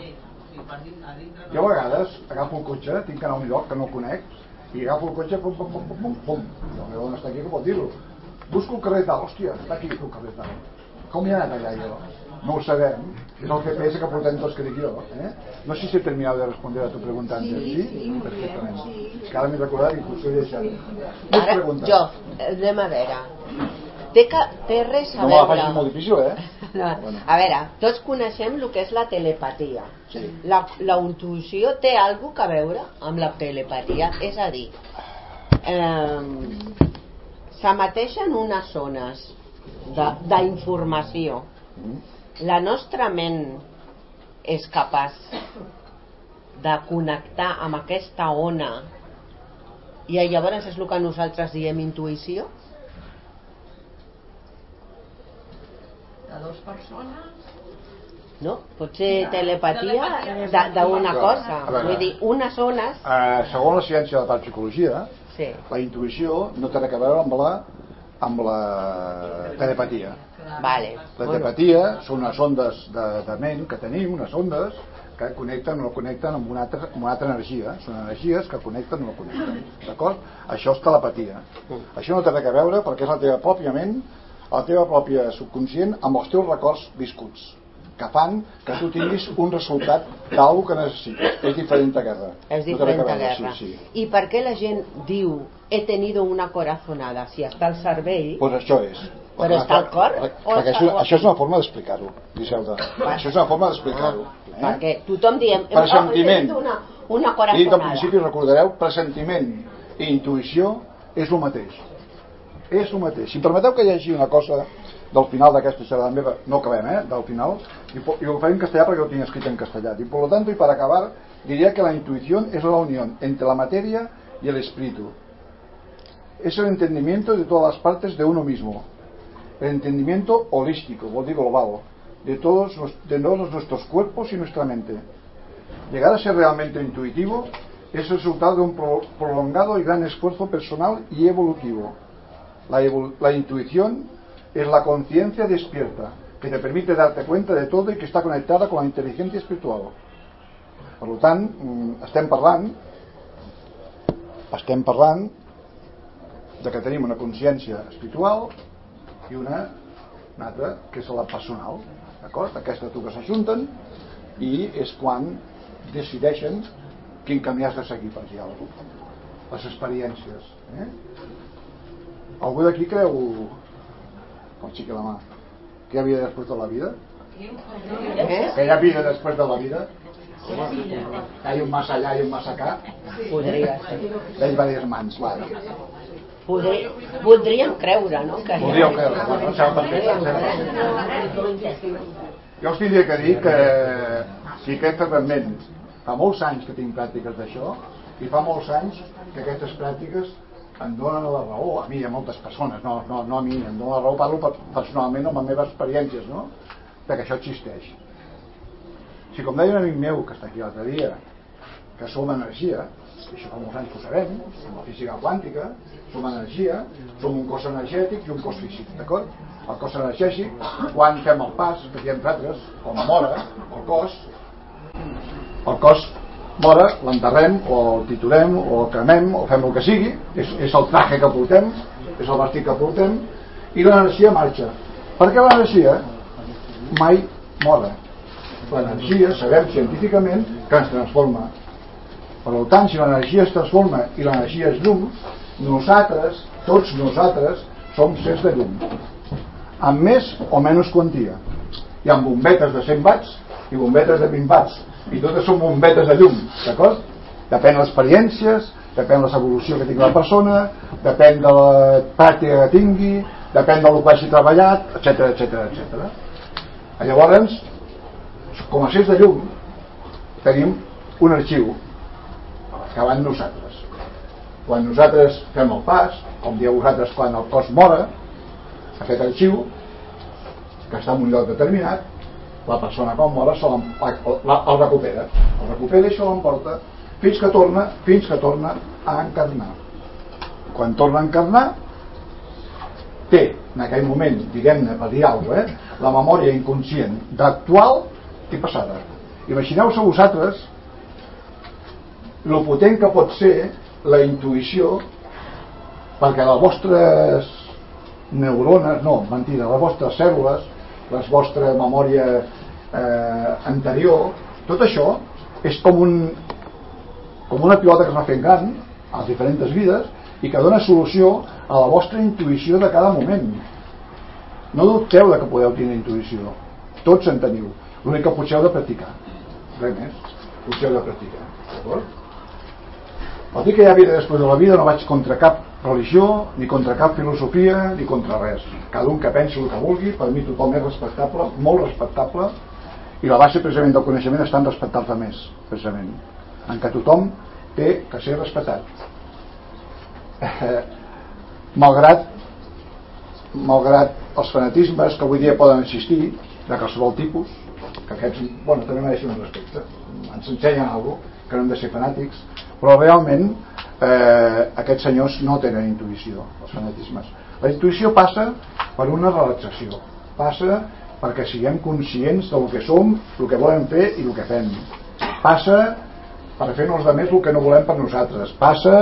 Jo a vegades agafo el cotxe, tinc que anar a un lloc que no conec, i agafo el cotxe, pum, pum, pum, pum, pum, pum. La meva dona està aquí, que pot dir-ho. Busco el carrer tal, hòstia, està aquí el carrer tal. Com hi ha anat allà jo? No ho sabem. És el GPS que portem tots que dic jo. Eh? No sé si he terminado de responder a tu pregunta antes. Sí, Sí? sí, Perfectament. sí. És que ara m'he recordat i potser he deixat. Més Ara, preguntes. jo, anem a veure. Té, que, té res a No me la veure... facis molt difícil, eh? No, Bueno. A veure, tots coneixem el que és la telepatia. Sí. La, la té alguna que veure amb la telepatia, és a dir, eh, s'emeteixen unes zones d'informació. Mm. La nostra ment és capaç de connectar amb aquesta ona i llavors és el que nosaltres diem intuïció? De dos persones no? Pot ser telepatia de- d'una cosa. Veure. Vull dir, unes ones... Eh, segons la ciència de la parapsicologia, Sí. la intuïció no té res a veure amb la, amb la telepatia. Vale. La Bueno. telepatia són unes ondes de, de ment que tenim, unes ondes que connecten o no connecten amb una altra, amb una altra energia. Són energies que connecten o no connecten. D'acord? Això és telepatia. Això no té res a veure perquè és la teva pròpia ment, la teva pròpia subconscient amb els teus records viscuts que fan que tu tinguis un resultat d'algú que necessites. És diferent a guerra. És No diferent a a guerra. Sí, sí. I per què la gent diu he tenido una corazonada si està al cervell? Pues això és. Però està al cor? O Perquè està- això, això és una forma d'explicar-ho, Griselda. Això és una forma d'explicar-ho. Eh? Perquè tothom diem Per "Oh, una, una I corazonada. del principi recordareu, pressentiment i intuïció és el mateix. És el mateix. Si em permeteu que llegeixi una cosa del final d'aquesta xerrada meva, no acabem, eh, del final, y, y lo faré en castellà perquè ho tinc escrit en castellà. Y por lo tanto, y para acabar, diría que la intuición es la unión entre la materia y el espíritu. Es el entendimiento de todas las partes de uno mismo. El entendimiento holístico, vol dir global, de todos, de todos nuestros cuerpos y nuestra mente. Llegar a ser realmente intuitivo es el resultado de un pro- prolongado y gran esfuerzo personal y evolutivo. La, la intuición es la conciencia despierta que te permite darte cuenta de todo y que está conectada con la inteligencia espiritual. Per tant, mm, estem parlant estem parlant de que tenim una consciència espiritual i una, una altra que és la personal d'acord? aquestes dues s'ajunten i és quan decideixen quin camí has de seguir per dir alguna cosa les experiències eh? Algú d'aquí creu com xiqui la mà que hi ha vida després de la vida Eh? que hi ha vida després de la vida que hi ha un más allà i un más acá Podria ser. hi ha diverses mans vale. Podri, podríem creure, no? Que Podríeu creure, bueno. Jo us tindria que dir que sí que realment fa molts anys que tinc pràctiques d'això i fa molts anys que aquestes pràctiques em donen la raó, a mi a moltes persones, no, no, no a mi, em donen la raó, parlo per- personalment amb les meves experiències, no? de que això existeix. Si com deia un amic meu que està aquí l'altre dia, que som energia, i això fa molts anys que ho sabem, amb la física quàntica, som energia, som un cos energètic i un cos físic, d'acord? El cos energètic, quan fem el pas, que diem nosaltres, com mora, el cos, el cos mora, l'enterrem, o el titulem, o el cremem, o fem el que sigui, és, és el traje que portem, és el vestit que portem, i l'energia marxa. Per què l'energia mai mora? L'energia, sabem científicament, que ens transforma. Per tant, si l'energia es transforma i l'energia és llum, nosaltres, tots nosaltres, som sers de llum. Amb més o menys quantia. Hi ha bombetes de 100 watts i bombetes de 20 watts. I totes són bombetes de llum, d'acord? Depèn de les experiències, depèn de l'evolució que tingui la persona, depèn de la pràctica que tingui, depèn del que hagi treballat, etc etc etc. Llavors, com a sers de llum, tenim un arxiu que va en nosaltres. Quan nosaltres fem el pas, com dieu vosaltres quan el cos mora, aquest arxiu, que està en un lloc determinat, la persona quan mora se la- el recupera. El recupera i se l'emporta fins que torna fins que torna a encarnar. Quan torna a encarnar, té en aquell moment, diguem-ne, per dir alguna eh, la memòria inconscient d'actual i passada. Imagineu-se vosaltres lo potent que pot ser la intuïció perquè les vostres neurones, no, mentida, les vostres cèl·lules, la vostra memòria eh, anterior, tot això és com un com una pilota que es va fent gran a les diferents vides i que dona solució a la vostra intuïció de cada moment. No dubteu de que podeu tenir intuïció. Tots en teniu. L'únic que potser heu de practicar. Res més. Potser heu de practicar. D'acord? El dir que hi ha vida després de la vida no vaig contra cap religió, ni contra cap filosofia, ni contra res. Cada un que pensi el que vulgui, per mi tothom és respectable, molt respectable, i la base precisament del coneixement està en respectar els altres precisament. En què tothom té que ser respectat eh, malgrat malgrat els fanatismes que avui dia poden existir de qualsevol tipus que aquests, bueno, també mereixen un respecte. Ens ensenyen alguna que no hem de ser fanàtics però realment eh, aquests senyors no tenen intuïció els fanatismes. La intuïció passa per una relaxació. Passa perquè siguem conscients del que som, el que volem fer i el que fem. Passa per fer-nos de més el que no volem per nosaltres. Passa,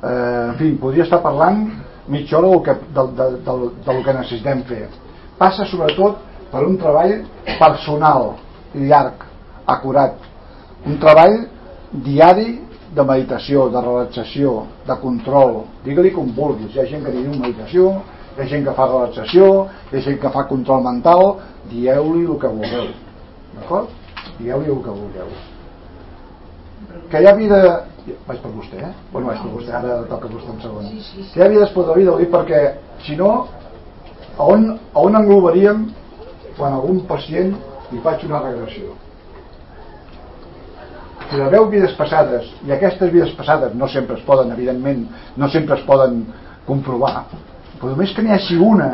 eh, en fi, podria estar parlant mitja hora del que, del, del, del, del que necessitem fer. Passa sobretot per un treball personal llarg, acurat. Un treball diari de meditació, de relaxació, de control, digue-li com vulguis, hi ha gent que diu meditació, hi ha gent que fa relaxació, hi ha gent que fa control mental, dieu-li el que vulgueu, d'acord? Dieu-li el que vulgueu. Que hi ha vida... Vaig per vostè, eh? Bueno, vaig per vostè, ara toca vostè un segon. Que hi ha vida després de la vida, ho dic perquè, si no, a on, a on englobaríem quan algun pacient li faig una regressió? Si la veu vides passades i aquestes vides passades no sempre es poden evidentment no sempre es poden comprovar però només que n'hi hagi una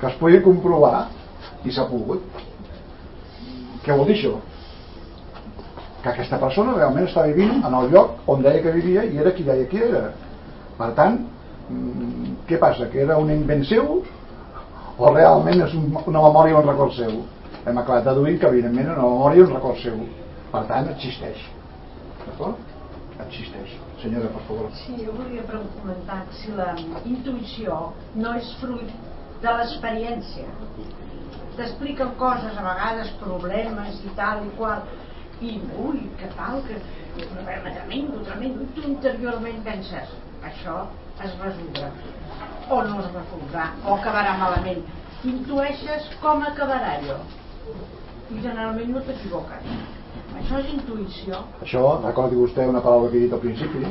que es pugui comprovar i s'ha pogut què vol dir això? que aquesta persona realment està vivint en el lloc on deia que vivia i era qui deia que era per tant mm, què passa? que era un invent seu o realment és una memòria o un record seu hem acabat deduint que evidentment és una memòria o un record seu per tant existeix. D'acord? existeix. Senyora per favor. Sí, jo volia comentar si la intuïció no és fruit de l'experiència. T'expliquen coses a vegades problemes i tal i qual. I ui, que tal que tremendo, tremendo. I tu interiorment penses això es resoldrà o no es resoldrà o acabarà malament. Intueixes com acabarà allò? I generalment no t'equivoques això és intuïció. Això, recordi vostè una paraula que he dit al principi,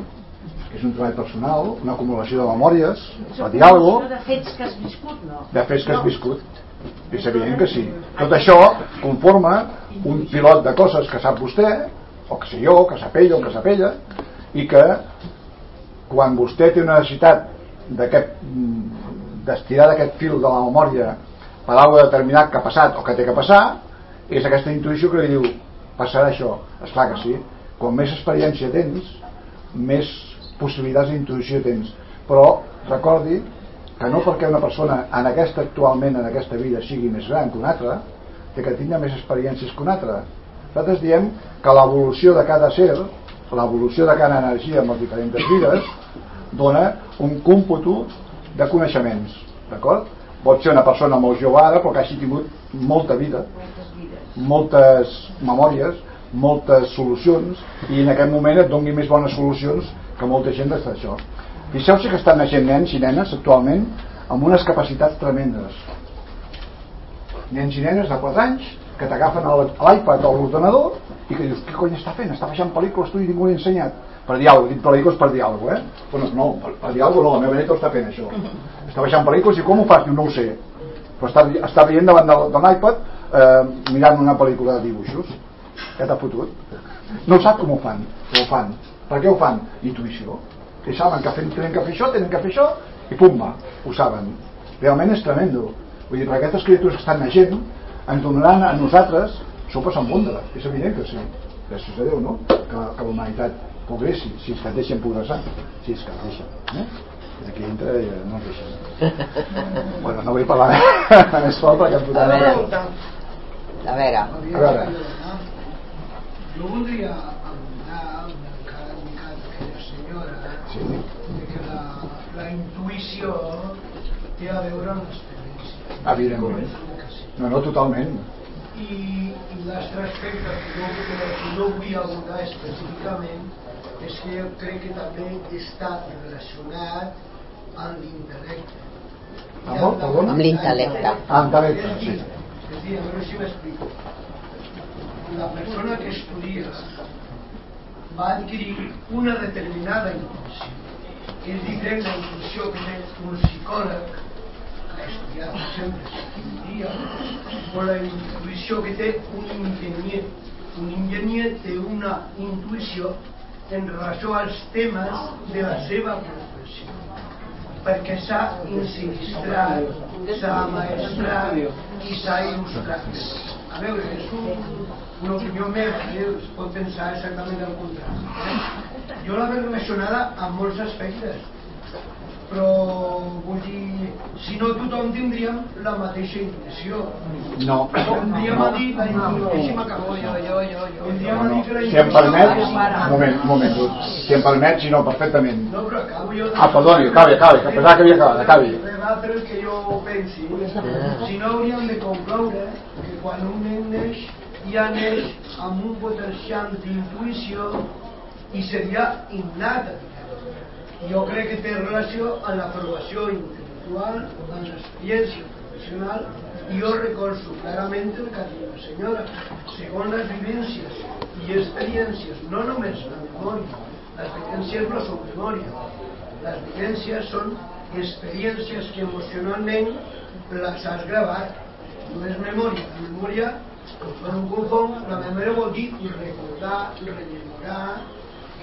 que és un treball personal, una acumulació de memòries, de diàleg... De fets que has viscut, no? De fets que has viscut. És evident que sí. Tot això conforma un pilot de coses que sap vostè, o que sé jo, que sap ell o que sap ella, i que quan vostè té una necessitat d'aquest d'estirar d'aquest fil de la memòria per alguna determinat que ha passat o que té que passar, és aquesta intuïció que li diu passarà això. És clar que sí. Com més experiència tens més possibilitats d'intuïció tens. Però recordi que no perquè una persona en aquesta actualment en aquesta vida sigui més gran que una altra té que tingui més experiències que una altra. Nosaltres diem que l'evolució de cada ser l'evolució de cada energia en les diferents vides dona un còmputo de coneixements d'acord? pot ser una persona molt jove ara però que hagi tingut molta vida moltes memòries moltes solucions i en aquest moment et doni més bones solucions que molta gent d'estar això fixeu-se que estan naixent nens i nenes actualment amb unes capacitats tremendes nens i nenes de 4 anys que t'agafen l'iPad o l'ordenador i que dius, què cony està fent? està baixant pel·lícules tu i ningú l'ha ensenyat per diàleg, dit pel·lícules per diàleg eh? bueno, no, per, per diàleg no, la meva neta està fent això està baixant pel·lícules i com ho fas? Diu, no ho sé però està, està veient davant de, de l'iPad eh, mirant una pel·lícula de dibuixos que t'ha fotut. No sap com ho fan, ho fan. Per què ho fan? intuïció. Que saben que tenen que fer això, tenen que fer això i pumba, ho saben. Realment és tremendo. Vull dir, per aquestes criatures que estan naixent ens donaran a nosaltres sopes amb bondra, és evident que sí. Gràcies a Déu, no? que, que la humanitat progressi, si és que et deixen progressar. Si és que et deixen eh? aquí entra i no ens deixen. Bueno, no vull parlar més fort perquè em veure a veure. A veure. Jo voldria una mica senyora sí. de que la, la intuïció té a veure amb l'experiència. Evidentment. No, no, totalment. I, i l'altre aspecte que no, que no vull abordar específicament és que jo crec que també està relacionat amb l'intel·lecte. Amb l'intel·lecte. Amb l'intel·lecte, sí. Es decir, a ver si me explico. La persona que estudia va a adquirir una determinada intuïció, que és diferent la intuïció que té un psicòleg, estudiat sempre psiquiatria, o la intuïció que té un enginyer. Un enginyer té una intuïció en relació als temes de la seva professió perquè s'ha insinistrat, s'ha maestrat i s'ha il·lustrat. A veure, és un, una opinió meva, eh? es pot pensar exactament el contrari. Eh? Jo la veig relacionada amb molts aspectes, però vull dir, si no tothom tindríem la mateixa intuïció. No. Tindríem a dir intuïció, m'acabo jo, jo, jo, Si em permet, un moment, un moment, si em permet, si no, perfectament. No, però acabo jo. Ah, perdoni, acabi, acabi, que pensava que havia acabat, acabi. El que jo pensi. Si no hauríem de concloure que quan un nen neix, ja neix amb un potencial d'intuïció i seria innata. Jo crec que té relació amb la formació intel·lectual, amb l'experiència professional, i jo recolzo clarament el que diu la senyora. Segons les vivències i experiències, no només la memòria, les vivències no són memòria, les vivències són experiències que emocionalment les has gravat. No és memòria. La memòria, no ho confon, la memòria vol dir recordar, rememorar,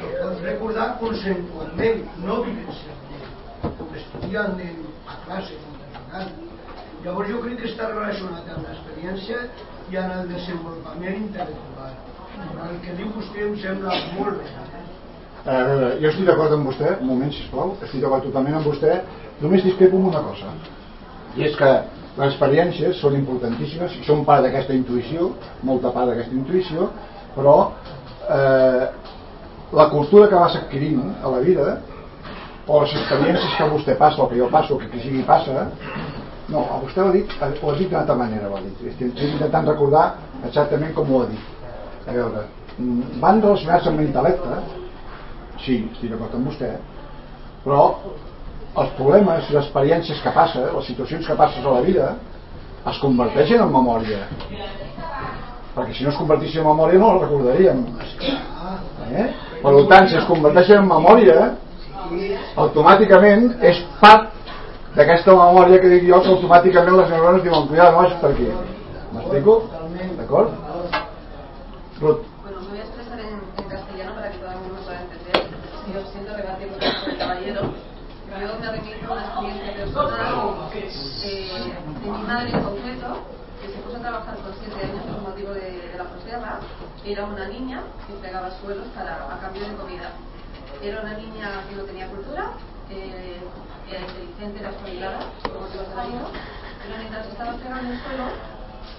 pots recordar consensualment, no vivencialment, com estudiant en, a classe, com Llavors jo crec que està relacionat amb l'experiència i amb el desenvolupament intel·lectual. El que diu vostè em sembla molt bé. A veure, jo estic d'acord amb vostè, un moment, sisplau, estic d'acord totalment amb vostè, només discrepo amb una cosa, i és que les experiències són importantíssimes i són part d'aquesta intuïció, molta part d'aquesta intuïció, però eh, la cultura que vas adquirint a la vida o les experiències que vostè passa o que jo passo o que qui sigui passa no, a vostè ho ha dit, ho ha dit d'una altra manera ho ha dit. estic intentant recordar exactament com ho ha dit a veure, van relacionar-se amb l'intel·lecte sí, estic d'acord amb vostè però els problemes i les experiències que passa les situacions que passes a la vida es converteixen en memòria perquè si no es convertissin en memòria no la recordaríem eh? per tant si es converteixen en memòria automàticament és part d'aquesta memòria que dic jo que automàticament les neurones diuen cuidado, no és per aquí m'explico? d'acord? Era una niña que fregaba suelos para, a cambio de comida. Era una niña que no tenía cultura, eh, era inteligente, era espabilada, de la vida, pero mientras estaba fregando el suelo,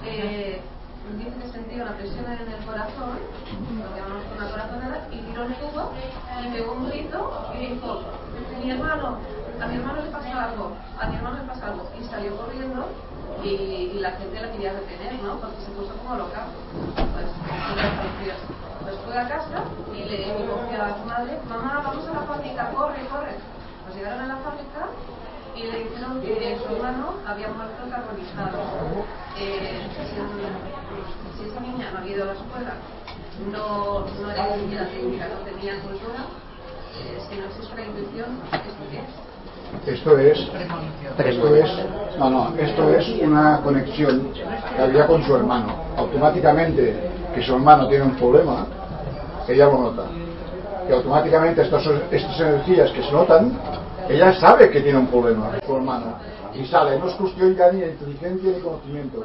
eh, dice que sentía una presión en el corazón, lo que llamamos una corazonada, y tiró el cubo y pegó un grito y dijo, mi hermano, a mi hermano le pasa algo, a mi hermano le pasa algo, y salió corriendo y, y la gente la quería detener, ¿no? Porque se puso como loca. Pues, pues fue a casa y le dijo a su madre, mamá, vamos a la fábrica, corre, corre. Pues llegaron a la fábrica y le dijeron que su hermano había muerto carbonizado. Eh, si, esa niña no había ido a la escuela, no, no era ni siquiera técnica, no tenía cultura, eh, si no existe la intuición, ¿esto qué es? Esto es, esto es, no, no, esto es una conexión que había con su hermano. Automáticamente que su hermano tiene un problema, ella lo nota. Y automáticamente estas, estas energías que se notan, ella sabe que tiene un problema, su hermano. Y sale, no es cuestión ya ni de inteligencia ni conocimiento.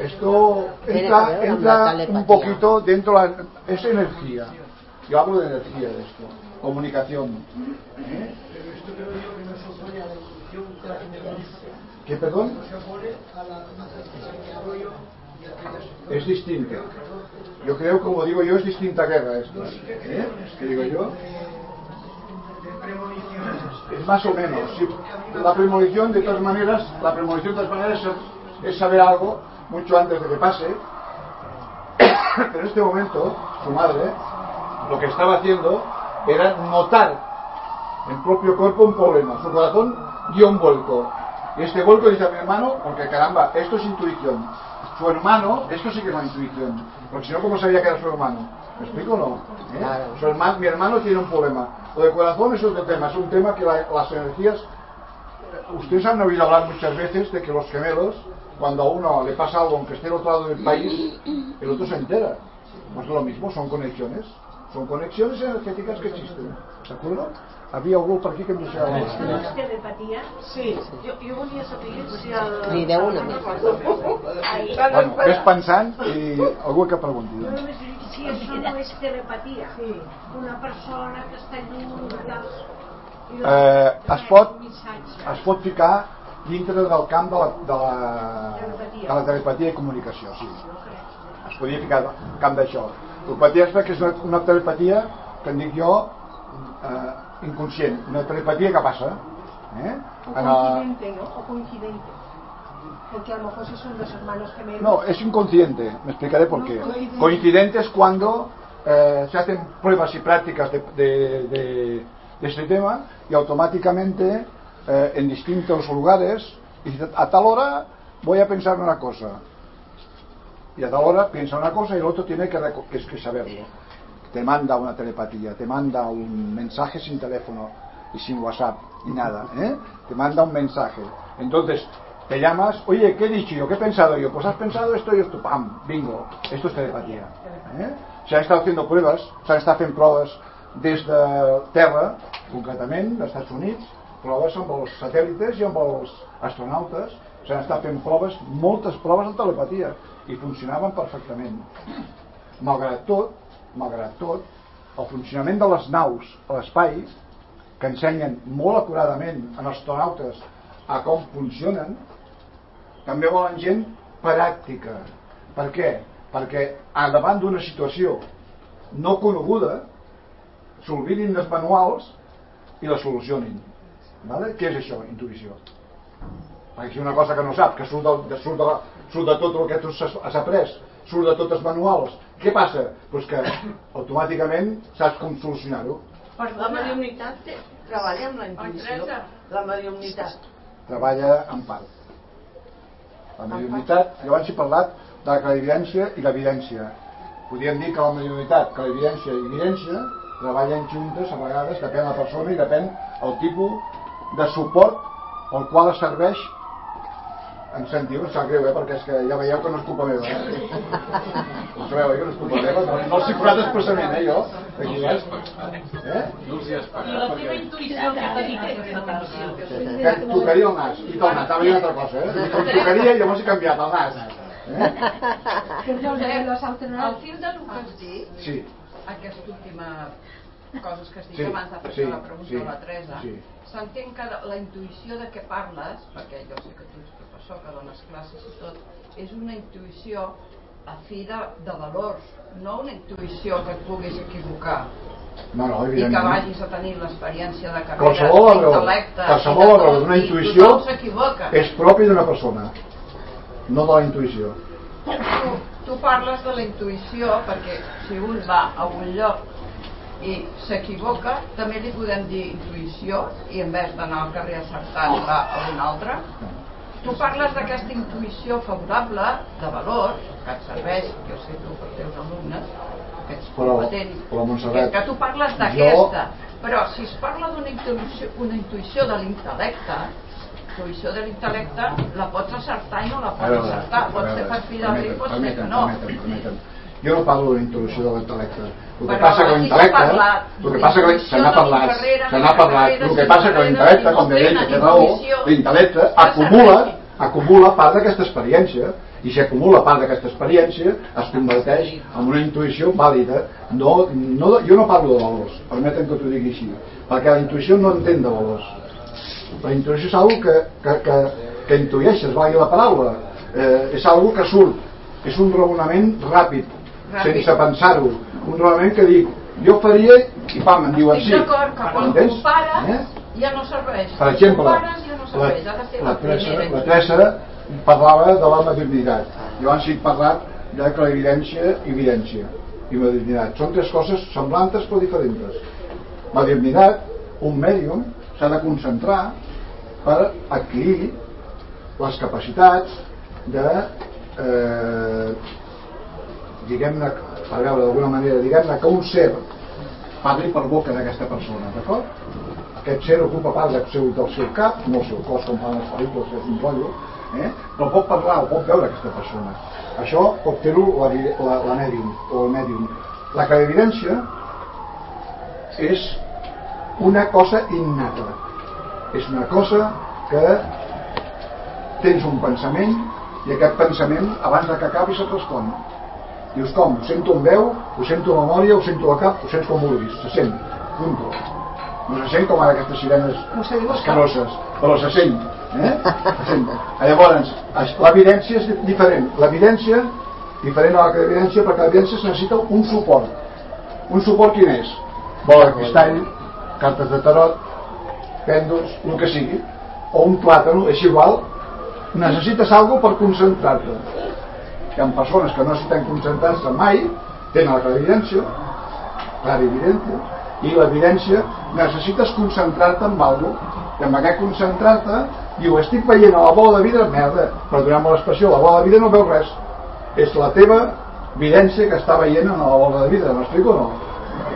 Esto entra, entra un poquito dentro de la, es energía. Yo hablo de energía de esto comunicación. ¿Qué perdón? Es distinto. Yo creo, como digo yo, es distinta guerra esto. ¿Eh? ¿Qué digo yo? Es más o menos. La premonición, de todas maneras, la premonición de todas maneras es saber algo mucho antes de que pase. Pero en este momento, su madre, lo que estaba haciendo era notar en propio cuerpo un problema. Su corazón dio un vuelco. este golpe dice a mi hermano, porque caramba, esto es intuición. Su hermano, esto sí que es la intuición. Porque si no, ¿cómo sabía que era su hermano? ¿Me explico o no? ¿Eh? Claro. Su hermano, mi hermano tiene un problema. Lo de corazón es otro tema, es un tema que la- las energías ustedes han oído hablar muchas veces de que los gemelos, cuando a uno le pasa algo, aunque esté al otro lado del país, el otro se entera. Pues lo mismo, son conexiones. Son conexiones energéticas que existen. ¿De acuerdo? Había algú per aquí que em deixava... No és telepatia? Sí, jo, jo volia saber si el... Crideu una. Ai, Bueno, ves pensant i algú que pregunti. Jo només dic si això no és telepatia. Sí. Una persona que està lluny i tal. i de- Eh, es pot es pot ficar dintre del camp de la, de la, de la telepatia i comunicació, sí. Es podria ficar al camp d'això. Telepatia és perquè és una, una telepatia que en dic jo eh, inconscient, una telepatia que passa. Eh? O el, coincidente, ¿no? O coincidente. Porque a lo mejor si son dos hermanos gemelos. no, es inconsciente, me explicaré por No, qué. coincidente. Coincidente es cuando eh, se hacen pruebas y prácticas de, de- de- de este tema y automáticamente eh, en distintos lugares dice, a tal hora voy a pensar una cosa y a tal hora piensa una cosa y el otro tiene que, es que saberlo te manda una telepatía te manda un mensaje sin teléfono y sin whatsapp ni nada ¿eh? te manda un mensaje entonces te llamas oye ¿qué he dicho yo? ¿qué he pensado yo? pues has pensado esto y esto pam, bingo esto es telepatía ¿eh? se han estado haciendo pruebas s'han estat fent proves des de terra concretament dels Estats Units proves amb els satèl·lites i amb els astronautes s'han estat fent proves, moltes proves de telepatia i funcionaven perfectament malgrat tot malgrat tot el funcionament de les naus a l'espai que ensenyen molt acuradament en astronautes a com funcionen també volen gent pràctica per què? perquè davant d'una situació no coneguda s'olvidin dels manuals i la solucionin vale? què és això? intuïció perquè si una cosa que no sap que surt, de, surt, de, la, surt de tot el que tu has, has après? Surt de tots els manuals? Què passa? Pues que automàticament saps com solucionar-ho. La mediumnitat té, treballa amb la intuïció. La mediumnitat. treballa en part. La mediunitat, jo abans he parlat de la clarividència i l'evidència. Podríem dir que la mediunitat, clarividència i evidència treballen juntes a vegades, depèn la persona i depèn el tipus de suport al qual serveix em sentiu, em sap greu, eh? perquè és que ja veieu que no és culpa meva eh? ho sabeu, eh? que no és culpa meva no, no els he curat expressament, eh, jo aquí, eh? eh? No els hi has I la teva intuïció que t'ha dit que tocaria el nas i tot, estava dient altra cosa eh? em tocaria i llavors he canviat el nas eh? Alternados. fil del que has dit, sí, aquesta última coses que has dit Sí, abans de fer sí, la pregunta sí, a la Teresa, sí. s'entén que la intuïció de què parles, perquè jo sé que tu ets professor, que dones classes i tot, és una intuïció a fi de, de valors, no una intuïció que et puguis equivocar. No, no, i que vagis a tenir l'experiència de carrera, qualsevol d'intel·lecte, qualsevol tot, d'una intuïció és propi d'una persona no de la intuïció. Tu, tu parles de la intuïció perquè si un va a un lloc i s'equivoca també li podem dir intuïció i en vez d'anar al carrer acertant va a un altre tu parles d'aquesta intuïció favorable de valor que et serveix, jo sé tu per teus alumnes que ets Però- competent però, Montserrat, que, que tu parles d'aquesta. Però si es parla d'una intuïció, una intuïció de l'intel·lecte intuïció de l'intel·lecte la pots acertar i no la pots veure, acertar. a pot ser per fi del pot ser que no. permetem, permetem. Jo no parlo de la introducció de l'intel·lecte el que passa que l'intel·lecte el que passa que se n'ha parlat se n'ha parlat. el que passa que l'intel·lecte com deia tenen que té raó l'intel·lecte acumula acumula part d'aquesta experiència i si acumula part d'aquesta experiència es converteix en una intuïció vàlida. No, no, jo no parlo de valors permeten que t'ho digui així perquè la intuïció no entén de valors. La intuïció és algo que, que, que, que intueixes, valgui la paraula. Eh, és algo que surt és un raonament Ràpid. Sense pensar-ho. Un raonament que dic jo faria i pam, em diuen sí estic d'acord que quan compares Eh? ja no serveix. Per exemple ja no la, serveix la, la, parlava de la jo abans he parlat de clarividència i evidència i modernitat són tres coses semblantes però diferents. Modernitat un mèdium s'ha de concentrar per adquirir les capacitats de eh, diguem-ne per veure d'alguna manera diguem-ne que un ser parli per boca d'aquesta persona d'acord? aquest ser ocupa part del seu, del seu cap no el seu cos com fan les pel·lícules és un rotllo eh? però pot parlar o pot veure aquesta persona això pot fer-ho la, la, la mèdium o el mèdium la clarividència és una cosa innata és una cosa que tens un pensament i aquest pensament abans de que acabi se't respon dius com, ho sento en veu ho sento a memòria, ho sento a cap ho sents com vulguis, se sent, punto no se sent com ara aquestes sirenes escaroses, però se sent eh? se sent. llavors l'evidència és diferent. L'evidència diferent a la evidència perquè l'evidència necessita un suport. Un suport quin és? bola de cristall cartes de tarot pèndols, el que sigui o un plàtano, és igual. Necessites alguna per concentrar-te hi ha persones que no necessiten concentrar-se mai tenen la clarividència clarividència i l'evidència necessites concentrar-te en alguna i amb aquest concentrar-te diu estic veient a la bola de vidre merda durant l'expressió la bola de vidre no veu res és la teva evidència que està veient en la bola de vidre m'explico o no?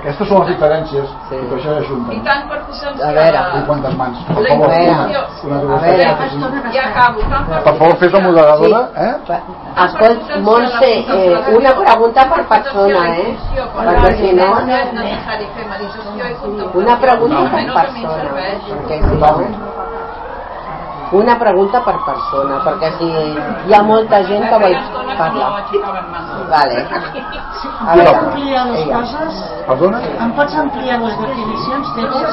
Aquestes són les diferències sí. i per això ajunten. I tant per potenciar... A veure. I quantes mans? Per favor, una, una, una, a veure. Ja acabo. Per, per favor, fes la moderadora. Sí. Eh? Escolta, Montse, eh, una pregunta per persona, eh? Perquè si no... Una pregunta per persona. Perquè si no una pregunta per persona perquè si hi ha molta gent que vol parlar. Vale. a veure. Ampliar les coses. Perdona? em pots ampliar les definicions teves?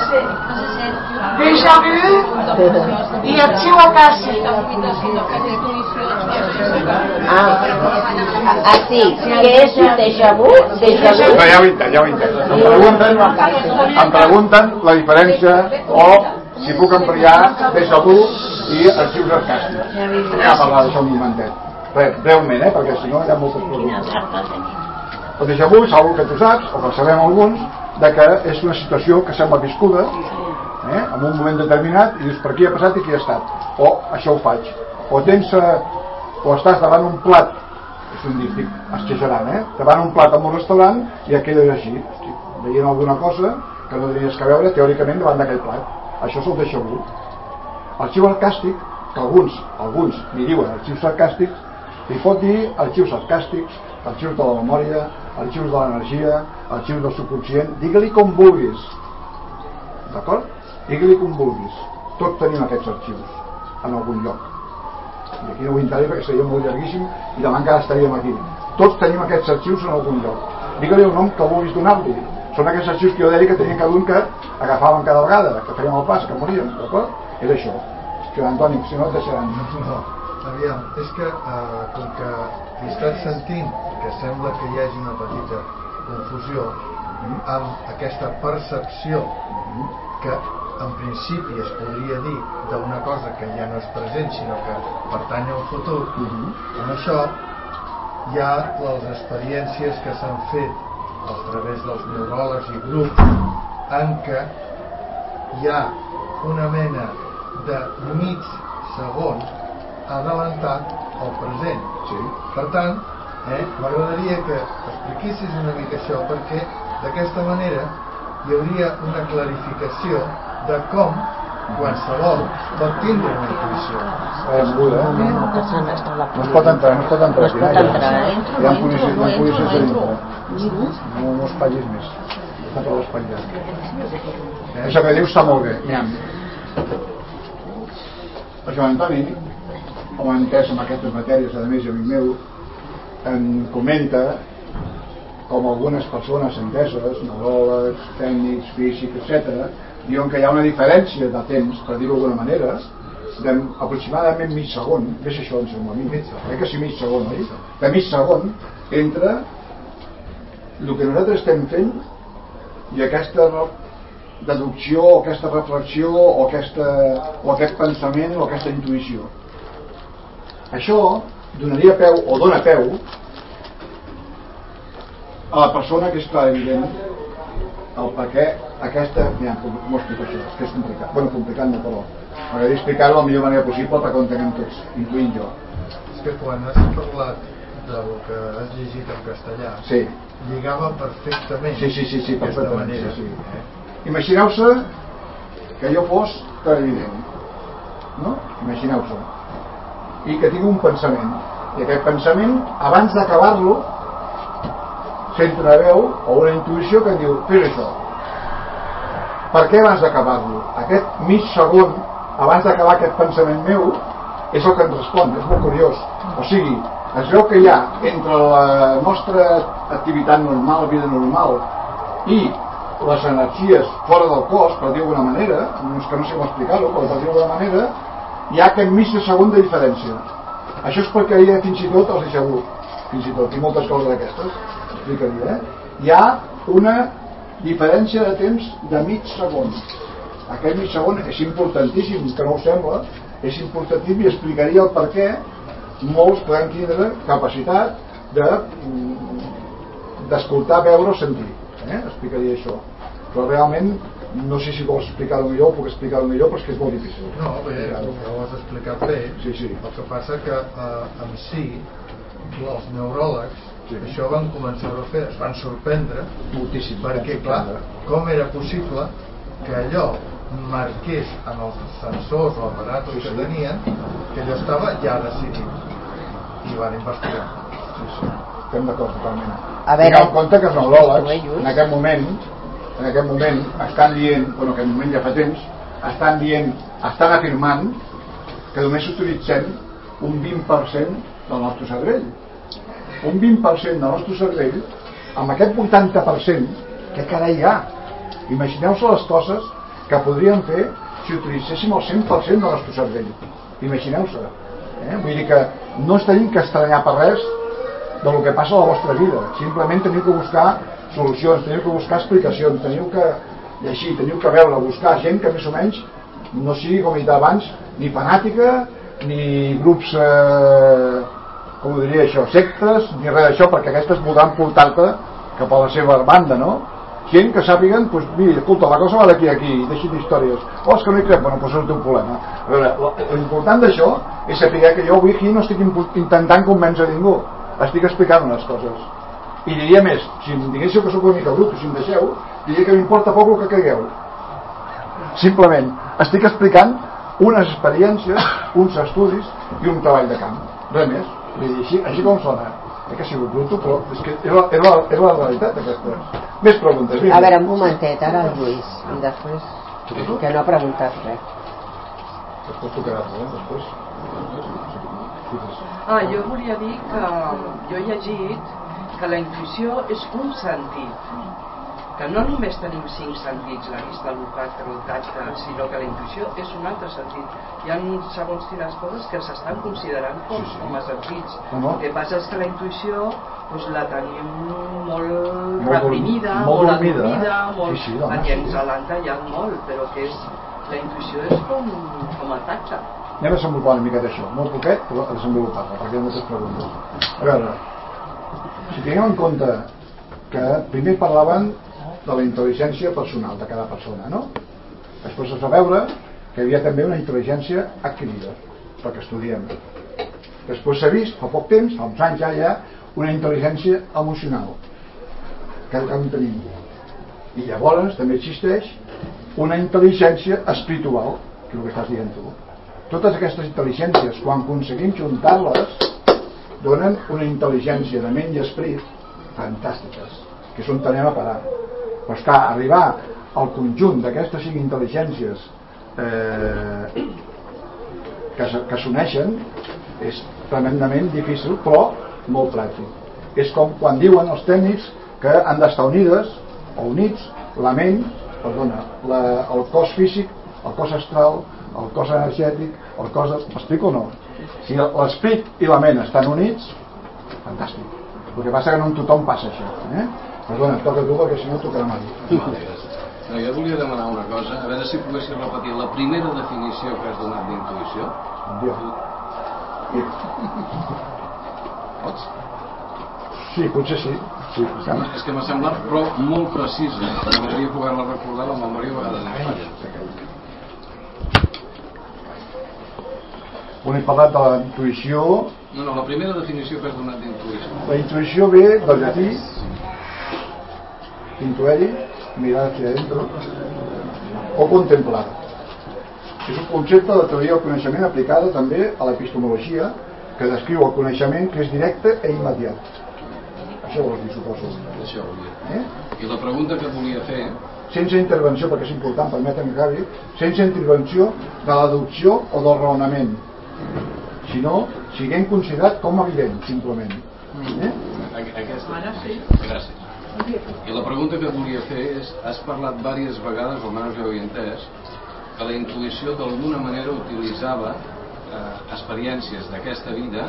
déjà vu. I arxiu acàssi ah, ah sí. Què és un déjà vu? déjà vu? No, ja ho entenc, ja ho entenc em pregunten, em pregunten la diferència o si puc ampliar déjà vu i arxius sarcàstics. Anem a parlar d'això un momentet. Res, breument, eh, perquè si no hi ha moltes preguntes. El déjà vu és una que tu saps, o que sabem alguns, de que és una situació que sembla viscuda, eh, en un moment determinat, i dius per qui ha passat i qui ha estat. O això ho faig. O tens, eh, o estàs davant un plat, és un dic, exagerant, eh, davant un plat en un restaurant i aquell és així, veient alguna cosa que no tenies que veure teòricament davant d'aquell plat. Això és el déjà vu Arxiu sarcàstic, que alguns, alguns li diuen arxius sarcàstics, li pot dir arxius sarcàstics, arxius de la memòria, arxius de l'energia, arxius del subconscient, digue-li com vulguis. D'acord? Digue-li com vulguis. Tots tenim aquests arxius en algun lloc. I aquí no ho entraré perquè seria molt llarguíssim i demà encara estaríem aquí. Tots tenim aquests arxius en algun lloc. Digue-li el nom que vulguis donar-li. Són aquests arxius que jo deia que tenien cada un que agafaven cada vegada, que feien el pas, que morien, d'acord? és això que Antoni, si no et deixaran no, aviam, és que eh, com que estàs sentint que sembla que hi hagi una petita confusió amb aquesta percepció que en principi es podria dir d'una cosa que ja no és present sinó que pertany al futur -hmm. amb això hi ha les experiències que s'han fet a través dels neuròlegs i grups en què hi ha una mena de mig segon adelantat al present. Sí. Per tant, eh, m'agradaria que expliquessis una mica això perquè d'aquesta manera hi hauria una clarificació de com qualsevol pot tindre una intuïció. Eh, Buda, eh? No es pot entrar, no es pot entrar. No es pot entrar, eh? Hi ha policies, hi ha policies a dintre. No, no espatllis més. Està tot espatllat. Eh, això que dius està molt bé. Nyam. El Joan Antoni, com ha entès amb aquestes matèries, a més, amic meu, en comenta com algunes persones enteses, neuròlegs, tècnics, físics, etc., diuen que hi ha una diferència de temps, per dir-ho d'alguna manera, d'aproximadament mig segon, és això en sembla a mi, eh que sí mig segon, oi? De mig segon entre el que nosaltres estem fent i aquesta deducció o aquesta reflexió o, aquesta, o aquest pensament o aquesta intuïció això donaria peu o dona peu a la persona que clar evident el per què aquesta... Mira, com, com ho explico això? És que és complicat. Bueno, complicat no, però m'agradaria explicar-ho la millor manera possible perquè ho entenem tots, incloent jo. És que quan has parlat del que has llegit en castellà, Sí. lligava perfectament Sí, sí, sí, sí, perfectament. manera. Sí, sí. Imagineu-se que jo fos televident, no? Imagineu-se. I que tinc un pensament. I aquest pensament, abans d'acabar-lo, sento una veu o una intuïció que diu, fes això. Per què abans d'acabar-lo? Aquest mig segon, abans d'acabar aquest pensament meu, és el que ens respon, és molt curiós. O sigui, es veu que hi ha entre la nostra activitat normal, vida normal, i les energies fora del cos, per dir d'alguna manera, és que no sé com explicar-ho, però per dir d'alguna manera, hi ha aquest mig de segon de diferència. Això és perquè hi ha fins i tot els deixeu fins i tot, i moltes coses d'aquestes, explicaria, eh? Hi ha una diferència de temps de mig segon. Aquest mig segon és importantíssim, que no ho sembla, és importantíssim i explicaria el per què molts podem tindre capacitat de mm, d'escoltar, veure o sentir. Eh? Explicaria això. Però realment no sé si vols explicar-ho millor o puc explicar-ho millor, però és que és molt difícil. No, bé, ho has explicat bé. Sí, sí. El que passa que eh, en si els neuròlegs Sí. això van començar a fer, es van sorprendre Moltíssim. perquè clar, com era possible que allò marqués en els sensors o aparatos Sí, sí. que tenien que allò estava ja decidit i van investigar Sí, sí. Estem d'acord totalment. A veure, Tingueu en compte que els neuròlegs, en aquest moment, en aquest moment, estan dient, bueno, en aquest moment ja fa temps, estan dient, estan afirmant que només utilitzem un 20% del nostre cervell. Un 20% del nostre cervell, amb aquest 80%, què carai hi ha? Imagineu-se les coses que podríem fer si utilitzéssim el 100% del nostre cervell. Imagineu-se. Eh? Vull dir que no us tenim que estranyar per res del que passa a la vostra vida. Simplement teniu que buscar solucions, teniu que buscar explicacions, teniu que llegir, teniu que veure, buscar gent que més o menys no sigui, com he dit abans, ni fanàtica, ni grups, eh, com ho diria això, sectes, ni res d'això, perquè aquestes voldran portar-te cap a la seva banda, no? Gent que sàpiguen, doncs, mira, escolta, la cosa va d'aquí a aquí, deixin històries. Oh, és que no hi crec, bueno, doncs és el teu problema. A veure, l'important d'això és saber que jo avui aquí no estic intentant convèncer ningú, estic explicant unes coses. I diria més, si em diguéssiu que sóc una mica brut, o si em deixeu, diria que m'importa poc el que cregueu. Simplement, estic explicant unes experiències, uns estudis i un treball de camp. Res més. Vull dir, així, així com sona. Eh que ha sigut bruto, però és que és la, és la, és la realitat aquesta. Més preguntes, vinga. A veure, un momentet, ara el Lluís, i després, que no ha preguntat res. Després tocarà, eh? Després. Ah, jo volia dir que jo he llegit que la intuïció és un sentit, que no només tenim cinc sentits, la vista, l'olfacte, el tacte, sinó que la intuïció és un altre sentit. Hi ha segons quines coses que s'estan considerant com, Sí, sí. com a sentits. No, no. El que passa és que la intuïció doncs, la tenim molt, Molt reprimida, molt molt, dormida, adormida, eh? molt... Sí, sí, perquè sí. ens l'han tallat molt, però que és, la intuïció és com, com el tacte. Anem a desenvolupar una miqueta això, molt poquet, però a desenvolupar-la, perquè hi ha moltes preguntes. A veure, si tingueu en compte que primer parlaven de la intel·ligència personal de cada persona, no? Després es va veure que hi havia també una intel·ligència adquirida, perquè estudiem. Després s'ha vist, fa poc temps, fa uns anys ja ha una intel·ligència emocional, que encara no tenim. I llavors també existeix una intel·ligència espiritual, que és el que estàs dient tu. Totes aquestes intel·ligències, quan aconseguim juntar-les, donen una intel·ligència de ment i esperit fantàstiques, que és on anem a parar. Esclar, arribar al conjunt d'aquestes cinc intel·ligències eh, que, que s'uneixen és tremendament difícil, però molt pràctic. És com quan diuen els tècnics que han d'estar unides o units la ment, perdona, la, el cos físic, el cos astral, el cos energètic, el cos... M'explico o no? Si l'esperit i la ment estan units, fantàstic. El que passa que no en tothom passa això. Eh? Perdona, toca tu perquè si no tocarà mi. Vale. No, jo volia demanar una cosa, a veure si poguessis repetir la primera definició que has donat d'intuïció. Pots? Sí, potser sí. sí és que m'ha semblat però molt precisa. M'agradaria poder-la recordar la memòria a vegades no falla. On he parlat de la intuïció... No, no, la primera definició que has donat d'intuïció. La intuïció ve del llatí intueri, mirar hacia adentro o contemplar. És un concepte de teoria del coneixement aplicada també a l'epistemologia que descriu el coneixement que és directe e immediat. Això vols dir, suposo. Això volia. Eh? I la pregunta que et volia fer sense intervenció, perquè és important, permetem que acabi, sense intervenció de l'adopció o del raonament, sinó siguent considerat com a evident, simplement. Eh? Aquesta... Gràcies. I la pregunta que et volia fer és, has parlat diverses vegades, almenys jo ho he entès, que la intuïció d'alguna manera utilitzava eh, experiències d'aquesta vida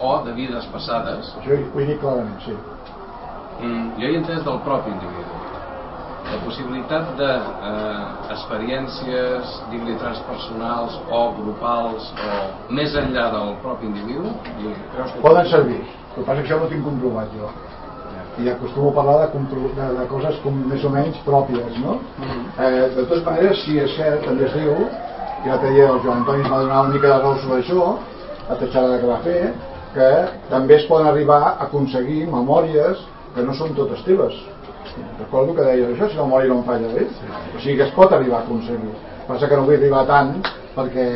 o de vides passades. Això ho he dit clarament, sí. Mm, jo he entès del propi individu la possibilitat d'experiències, eh, digue transpersonals o grupals o més enllà del propi individu i creus que poden servir el que passa que això no tinc comprovat jo i acostumo a parlar de, de, de coses com més o menys pròpies no? Mm-hmm. eh, de totes maneres si és cert també es diu i l'altre dia el Joan Antoni va donar una mica de raó sobre això la tatxada que va fer que també es poden arribar a aconseguir memòries que no són totes teves. Recordo que deies això si la memòria no em falla bé o sigui que es pot arribar a aconseguir. Passa que no vull arribar tant perquè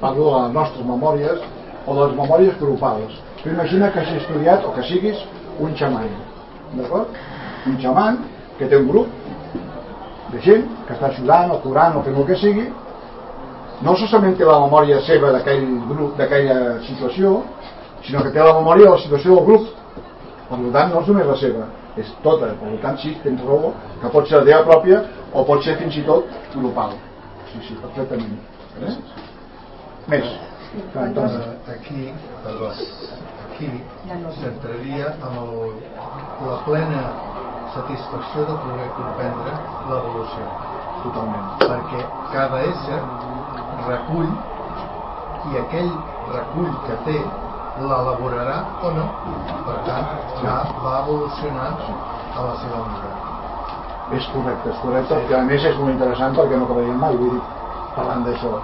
parlo de les nostres memòries o de les memòries grupals. Tu imagina que hagi estudiat o que siguis un xaman d'acord? un xaman que té un grup de gent que està ajudant o curant o fent el que sigui. No solament té la memòria seva d'aquell grup, d'aquella situació sinó que té la memòria de la situació del grup. Per tant no és només la seva és tota, per tant sí, tens raó que pot ser la teva pròpia o pot ser fins i tot global sí, sí, perfectament. Eh? més? Aquí perdó, aquí s'entraria amb el, la plena satisfacció de poder comprendre l'evolució totalment. Perquè cada ésser recull i aquell recull que té l'elaborarà o no. Per tant ja va evolucionar a la seva mida és correcte, és correcte. Que a més és molt interessant perquè no acabaríem mai. Vull dir, parlant d'això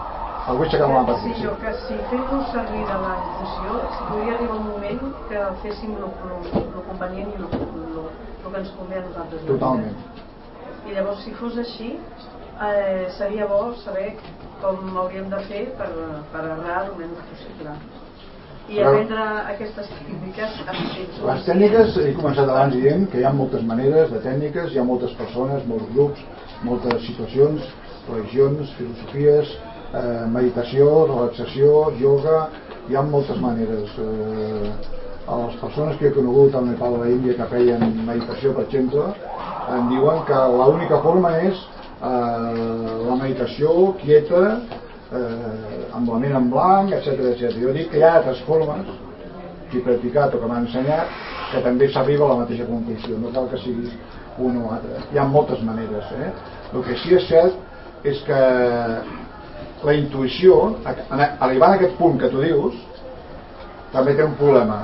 el vull aixecar la sí, jo que si fent-nos servir de la infusió podria arribar un moment que féssim el convenient i el que ens convé a nosaltres totalment. I llavors si fos així eh, seria bo saber com hauríem de fer per, per errar el menys possible. I aprendre aquestes tècniques les tècniques, he començat abans dient que hi ha moltes maneres de tècniques hi ha moltes persones, molts grups moltes situacions, religions filosofies, eh, meditació relaxació, yoga hi ha moltes maneres eh, a les persones que he conegut al Nepal a l'Índia que feien meditació per exemple em diuen que l'única forma és eh, la meditació quieta eh, amb la ment en blanc, etc etc. Jo dic que hi ha altres formes que he practicat o que m'han ensenyat que també s'arriba a la mateixa conclusió, no cal que sigui un o altre. Hi ha moltes maneres. Eh? El que sí és cert és que la intuïció, arribant a aquest punt que tu dius, també té un problema.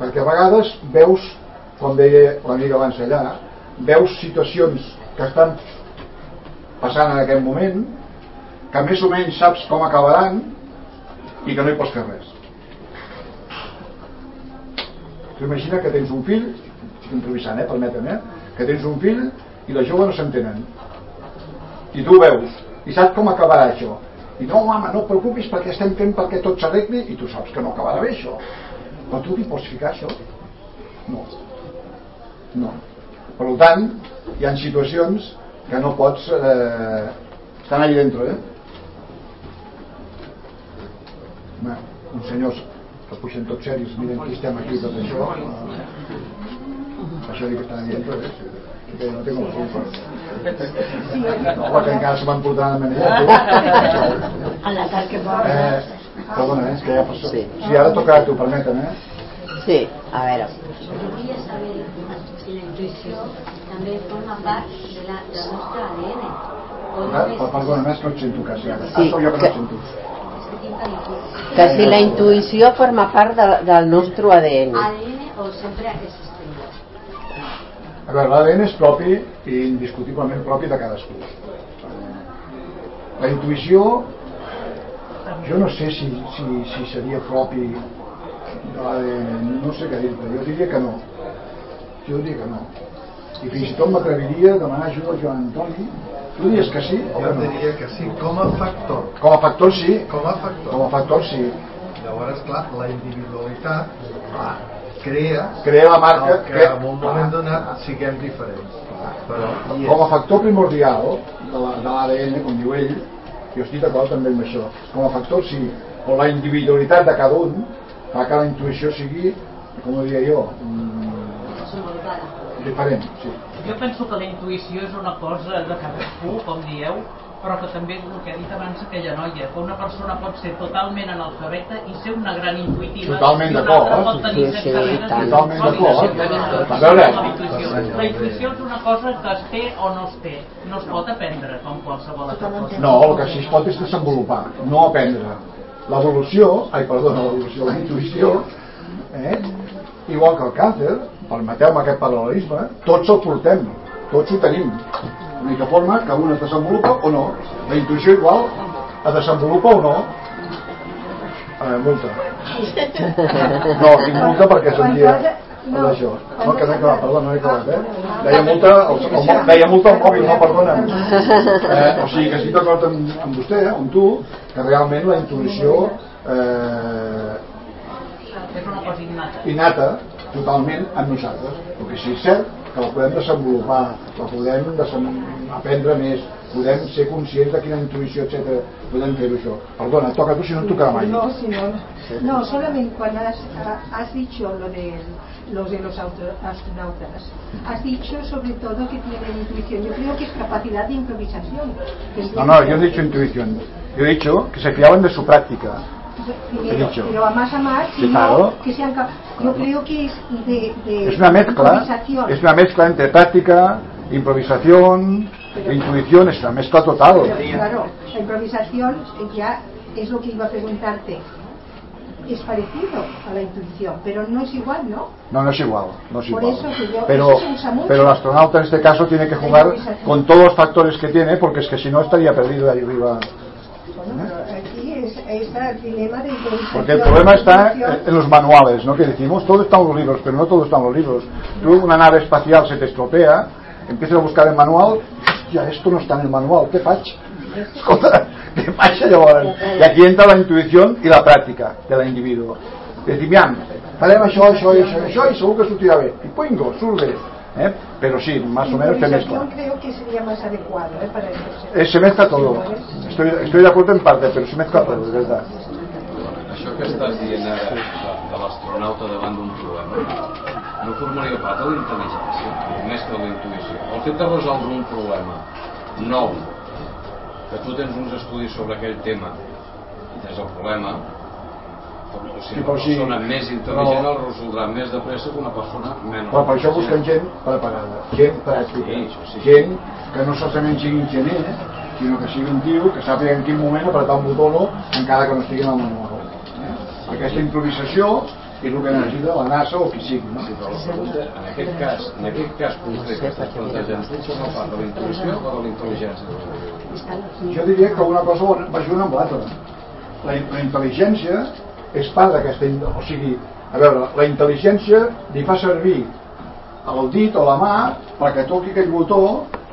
Perquè a vegades veus, com deia l'amiga abans allà, veus situacions que estan passant en aquest moment que més o menys saps com acabaran i que no hi pots fer res tu imagina que tens un fill improvisant, eh, permetem eh? que tens un fill i la jove no s'entenen i tu veus i saps com acabarà això? I no mama, no et preocupis perquè estem fent perquè tot s'arregli i tu saps que no acabarà bé això. Però tu t'hi pots ficar això? no. No. Per tant hi ha situacions que no pots eh, estan allà dintre eh? uns senyors que puixen tots seris miren qui estem aquí tot això. Això dic que estan aquí dintre eh? Que no tengo la culpa no, que encara se van portant a manera a la tal que va eh, perdona, eh, és que ja passa sí. sí, ara toca a tu, permetem eh? sí, a veure volia saber si la intuïció també forma part de la, del nostre ADN o només... perdona, més no et sento quasi ara sí, ah, jo que, que no sento que si la intuïció forma part de, del nostre ADN. ADN o sempre és? A veure, l'ADN és propi i indiscutiblement propi de cadascú. La intuïció, jo no sé si, si, si seria propi de l'ADN, no sé què dir-te, jo diria que no. Jo diria que no. I fins i tot m'atreviria a demanar ajuda al Joan Antoni. Tu diries que sí o Jo que no? diria que sí, com a factor. Com a factor sí. Com a factor. Com a factor sí. Llavors, clar, la individualitat clar, crea, Crea la marca que, que- en un moment donat siguem diferents. Però és. com a factor primordial de la- de l'ADN, com diu ell, jo estic d'acord també amb això. Com a factor sí, o la individualitat de cada un fa que la intuïció sigui, com ho diria jo, mm, diferent. Sí. Jo penso que la intuïció és una cosa de cadascú, com dieu, però que també és el que ha dit abans aquella noia, que una persona pot ser totalment analfabeta i ser una gran intuïtiva Totalment d'acord, eh? Sí, sí, i tant. Totalment d'acord. A veure. La intuïció és una cosa que es té o no es té, no es pot aprendre com qualsevol altra cosa. No, el que sí es pot és desenvolupar, no aprendre. L'evolució, ai, perdona, l'evolució, la intuïció, eh? igual que el càncer, permeteu-me aquest paral·lelisme, tots el portem, tots ho tenim. L'única forma que un es desenvolupa o no. La intuïció igual es desenvolupa o no. Eh, multa. No, tinc multa perquè sentia no, això. No, que no he acabat, perdona, no he acabat, eh? Deia multa, el, el, el, deia multa al mòbil, no, perdona'm. Eh, o sigui que estic d'acord amb, amb vostè, eh, amb tu, que realment la intuïció eh, És una cosa innata. Totalment amb nosaltres. El que sí és cert que la podem desenvolupar, la podem aprendre més, podem ser conscients de quina intuïció, etc. Podem fer-ho això. Perdona, toca tu si no em tocarà mai. No, si no, no, solamente cuando has, has dicho lo de los de los astronautas, has dicho sobre todo que tienen intuición. Yo creo que es capacidad de improvisación. que No, no, yo no he dicho intuición. Yo he dicho que se fiaban de su práctica. Primero, he dicho. pero a más a más, sino claro. que sean cap- yo creo que es de, de Es una mezcla, improvisación. es una mezcla entre práctica, improvisación, e intuición, es una mezcla total. Pero, claro, la improvisación ya es lo que iba a preguntarte. Es parecido a la intuición, pero no es igual, ¿no? No, no es igual, no es Por igual. eso que yo- pero, eso se usa mucho. pero el astronauta en este caso tiene que jugar con todos los factores que tiene, porque es que si no estaría perdido ahí arriba. Bueno, pero es, está el dilema de improvisación. Porque el problema está en los manuales, ¿no? Que decimos, todo está en los libros, pero no todo está en los libros. Tú, una nave espacial se te estropea, empiezas a buscar el manual, hostia, esto no está en el manual, ¿qué? Escolta, què passa llavors? I aquí entra la intuïció i la pràctica de l'individu. Dir, miam, farem això, això, i això, i això, i segur que sortirà bé. I pingo, surt bé. Eh? Però sí, más o menos te mezcla. Creo que sería más adecuado ¿eh? para eso. Eh, se mezcla todo. Estoy, estoy de acuerdo en parte, pero se mezcla todo, de verdad. Això que estàs dient ara de, de l'astronauta davant d'un problema no formaria part de la intel·ligència més que de la intuïció el fet de resoldre un problema nou que tu tens uns estudis sobre aquell tema i tens el problema o sigui, Sí, una però sí. persona més intel·ligent No. el resoldrà més de pressa que una persona menys Però per això busquen gent preparada, gent pràctica, gent que no solament sigui enginyer, sinó que sigui un tio que sàpiga en quin moment apretar un botó o no, encara que no estigui en el manual. Eh? Aquesta improvisació és el que necessita la NASA o qui sigui. No? en aquest cas, en aquest cas concret que estàs plantejant tu forma part de la intuïció o de la intel·ligència Jo diria que una cosa va junt amb l'altra. La, la intel·ligència és part d'aquesta... O sigui, a veure, la intel·ligència li fa servir el dit o la mà perquè toqui aquell botó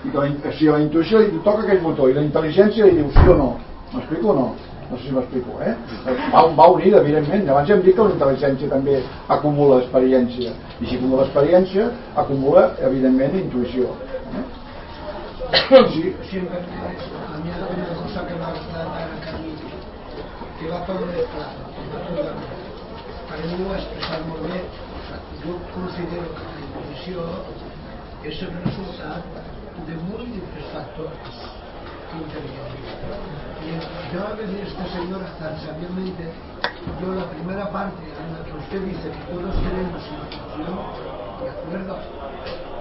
i que la, si la intuïció li toca aquell botó i la intel·ligència li diu sí o no. M'explico o no? No sé si m'explico, eh? Va, va unida, evidentment. Abans hem dit que la intel·ligència també acumula experiència. I si acumula experiència, acumula, evidentment, intuïció. Eh? Sí, siempre a mí hay una cosa que me ha gustado en Carmillo, que va todo mezclado, va todo de acuerdo. Para expressat molt bé, jo considero que la intuïció és el resultat de múltiples factors que. Y yo a veces esta señora tan sabiamente, yo la primera parte en la que usted dice que todos tenemos intuición, de acuerdo,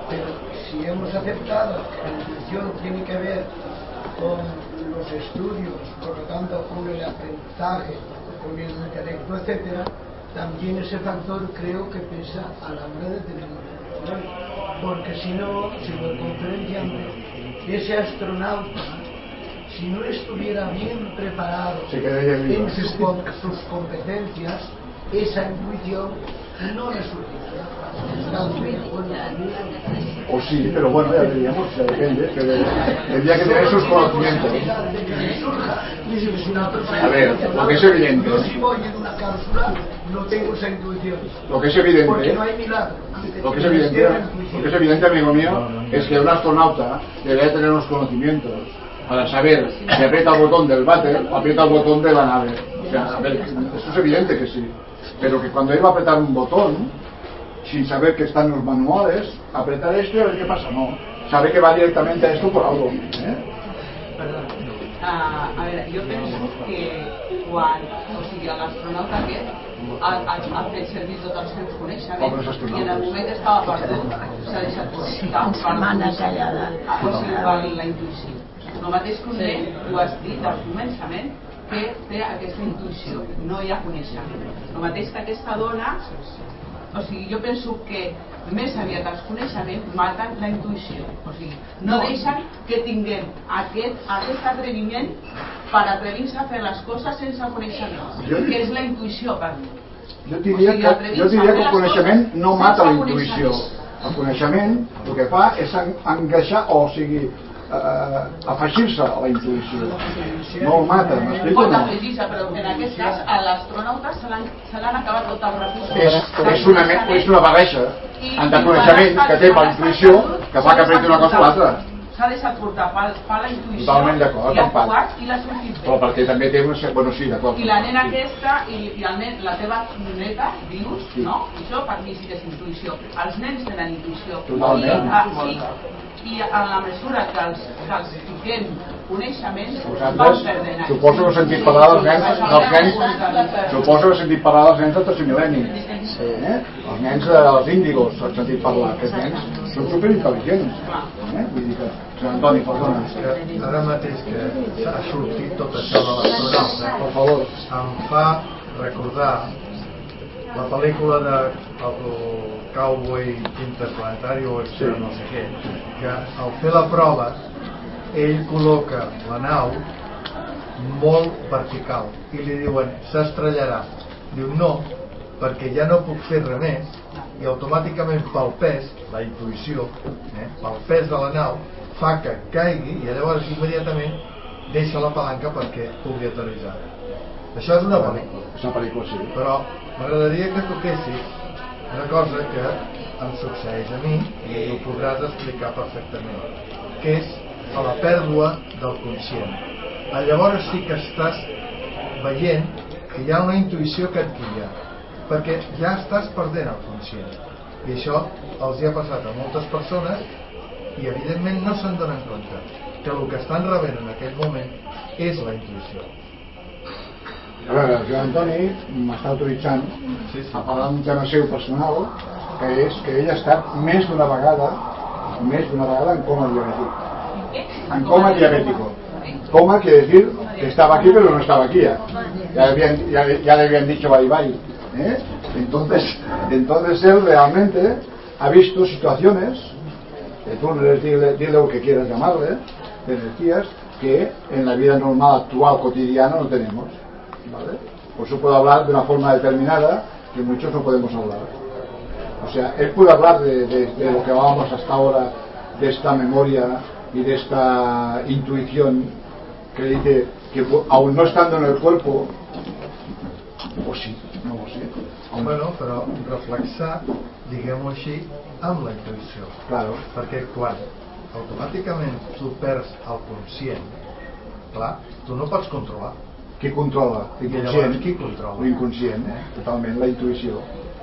pero si hemos aceptado que la intuición tiene que ver con los estudios, por lo tanto con el aprendizaje, con el intelecto, etcétera, también ese factor creo que pesa a la hora de tener una. Porque si no, si lo conferencian ese astronauta, si no estuviera bien preparado en sus, sus competencias, esa intuición no le O sí, pero bueno, ya veríamos, ya depende, pero tendría que tener sus conocimientos. A ver, lo que es evidente, lo que es evidente, lo que es evidente, lo que es evidente, amigo mío, es que un astronauta debería tener unos conocimientos para saber si aprieta el botón del váter o aprieta el botón de la nave. O sea, a ver, eso es evidente que sí. Pero que cuando va a apretar un botón, sin saber que están los manuales, apretar esto y a ver qué pasa, no. Sabe que va directamente a esto por algo. ¿eh? Ah, a veure, jo penso que quan, o sigui, l'astronauta aquest ha, ha, ha fet servir els seus Pobres coneixements i en el moment que estava perdut s'ha deixat portar per, Setmana callada. o sigui, per la intuïció. El mateix que un nen, ho has dit al començament, que té aquesta intuïció, no hi ha coneixement. El mateix que aquesta dona, o sigui, jo penso que més aviat els coneixements maten la intuïció. O sigui, no deixen que tinguem aquest, aquest atreviment per atrevir-se a fer les coses sense coneixement, Jo- que és la intuïció per mi. Jo diria, que, jo diria que el coneixement no mata la intuïció. El coneixement el que fa és en- engreixar, o sigui, eh, afegir-se a la intuïció. No el mata, m'explico o Pot no? afegir-se, però en aquest cas a l'astronauta se l'han acabat tots els recursos. És, és, una, és una barreja entre coneixement que té per intuïció que fa que apreti una cosa o l'altra. S'ha deixat portar per, per la intuïció Totalment d'acord, i ha actuat i l'ha sortit bé. Però perquè també té una... cer- Bueno, sí, d'acord. I la nena aquesta i, i el nen, la teva neta, dius, no? Això per mi sí que és intuïció. Els nens tenen intuïció. Totalment. I, ah, i, I en la mesura que els, que els fiquem coneixements, van Vosaltres, suposo que heu sentit parlar dels nens, dels nens, suposo que heu sentit parlar dels nens del tercer mil·lenni. Eh? Els nens dels índigos, heu sentit parlar. Aquests nens són superintel·ligents. Eh? Vull dir que... Sant Antoni, perdona. que ara mateix que ha sortit tot això de l'astronauta Per favor. em fa recordar la pel·lícula de el cowboy interplanetari o Sí. no sé què que al fer la prova ell col·loca la nau molt vertical i li diuen s'estrellarà diu no perquè ja no puc fer res més i automàticament pel pes la intuïció eh, pel pes de la nau fa que caigui i llavors immediatament deixa la palanca perquè pugui aterrissar això és una pel·lícula. És una pel·lícula, sí. però m'agradaria que toquessis una cosa que em succeeix a mi i ho podràs explicar perfectament que és a la pèrdua del conscient. A llavors sí que estàs veient que hi ha una intuïció que et guia perquè ja estàs perdent el conscient i això els hi ha passat a moltes persones i evidentment no se'n donen compte que el que estan rebent en aquell moment és la intuïció A veure, el Joan Antoni m'està autoritzant a parlar d'un tema seu personal, que és que ell ha estat més d'una vegada, més d'una vegada en coma diabètic. En coma diabético. Coma quiere decir que estaba aquí pero no estaba aquí. Ya, ya, habían, ya, ya le habían dicho bye bye. ¿Eh? Entonces, entonces él realmente ha visto situaciones, tú le dile, dile lo que quieras llamarle, de energías, que en la vida normal, actual, cotidiana no tenemos. ¿vale? Por eso puedo hablar de una forma determinada que muchos no podemos hablar. O sea, él puede hablar de, de- de lo que hablábamos hasta ahora, de esta memoria y de esta intuición que dice que aún no estando en el cuerpo, o sí, no lo sé. Bueno, però reflexar, diguem-ho així, amb la intuïció. Claro. Perquè quan automàticament tu perds el conscient, clar, tu no pots controlar. Qui controla? L'inconscient. llavors qui controla? L'inconscient, eh? totalment, la intuïció.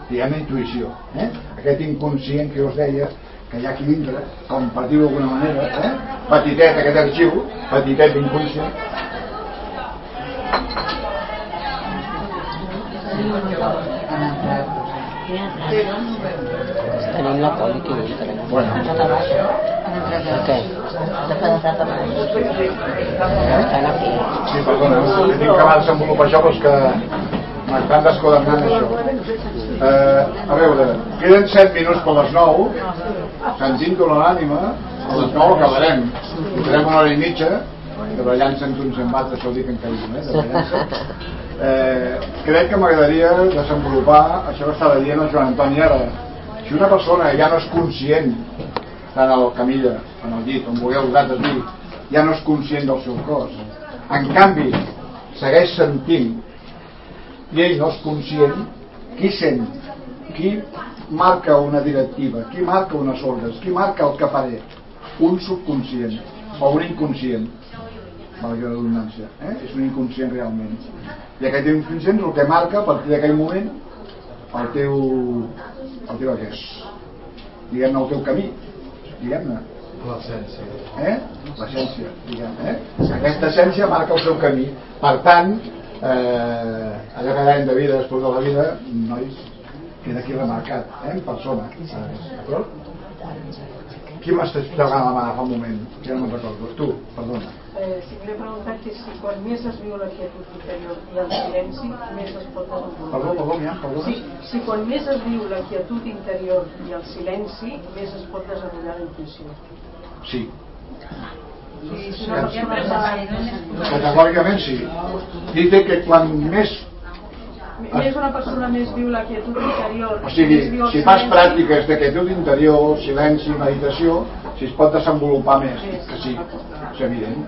Diguem la intuïció. Eh? Aquest inconscient que us deia, que hi ha aquí dintre, com per dir-ho d'alguna manera, eh? petitet aquest arxiu, petitet d'inconscient, Tenim la poli aquí dintre. Bueno. Per què? Estan aquí. Sí, perdona, he que va desenvolupar això, però és que m'estan desquadernant això eh, a veure queden 7 minuts per les 9 sentint-ho a l'ànima a les 9 acabarem tindrem una hora i mitja treballant-se'n uns amb altres això ho dic en caiguem eh, eh, crec que m'agradaria desenvolupar això que estava dient el Joan Antoni ara si una persona ja no és conscient tant al camilla, en el llit on vulgueu vosaltres dir ja no és conscient del seu cos. En canvi segueix sentint i ell no és conscient qui sent? Qui marca una directiva? Qui marca unes ordres qui marca el que faré? Un subconscient o un inconscient valgui la redundància eh? és un inconscient realment i aquest inconscient és el que marca a partir d'aquell moment el teu el teu és diguem-ne el teu camí diguem-ne l'essència eh? l'essència diguem eh? aquesta essència marca el seu camí per tant eh, allò que dèiem de vida després de la vida nois queda aquí remarcat eh? en persona d'acord? qui m'està pegant la mà fa un moment ja no me'n recordo tu, perdona Eh, si volia preguntar que si quan més es viu la quietud interior i el silenci, més es pot desenvolupar. perdó, perdó, ja, perdó Sí, si quan més es viu la quietud interior i el silenci, més es pot desenvolupar la intuïció. sí, Sí, si una persona categòricament sí. Dice que quan més més una persona més viu la quietud interior o sigui, més viu el si fas pràctiques de quietud interior, silenci, meditació si es pot desenvolupar més que sí, és evident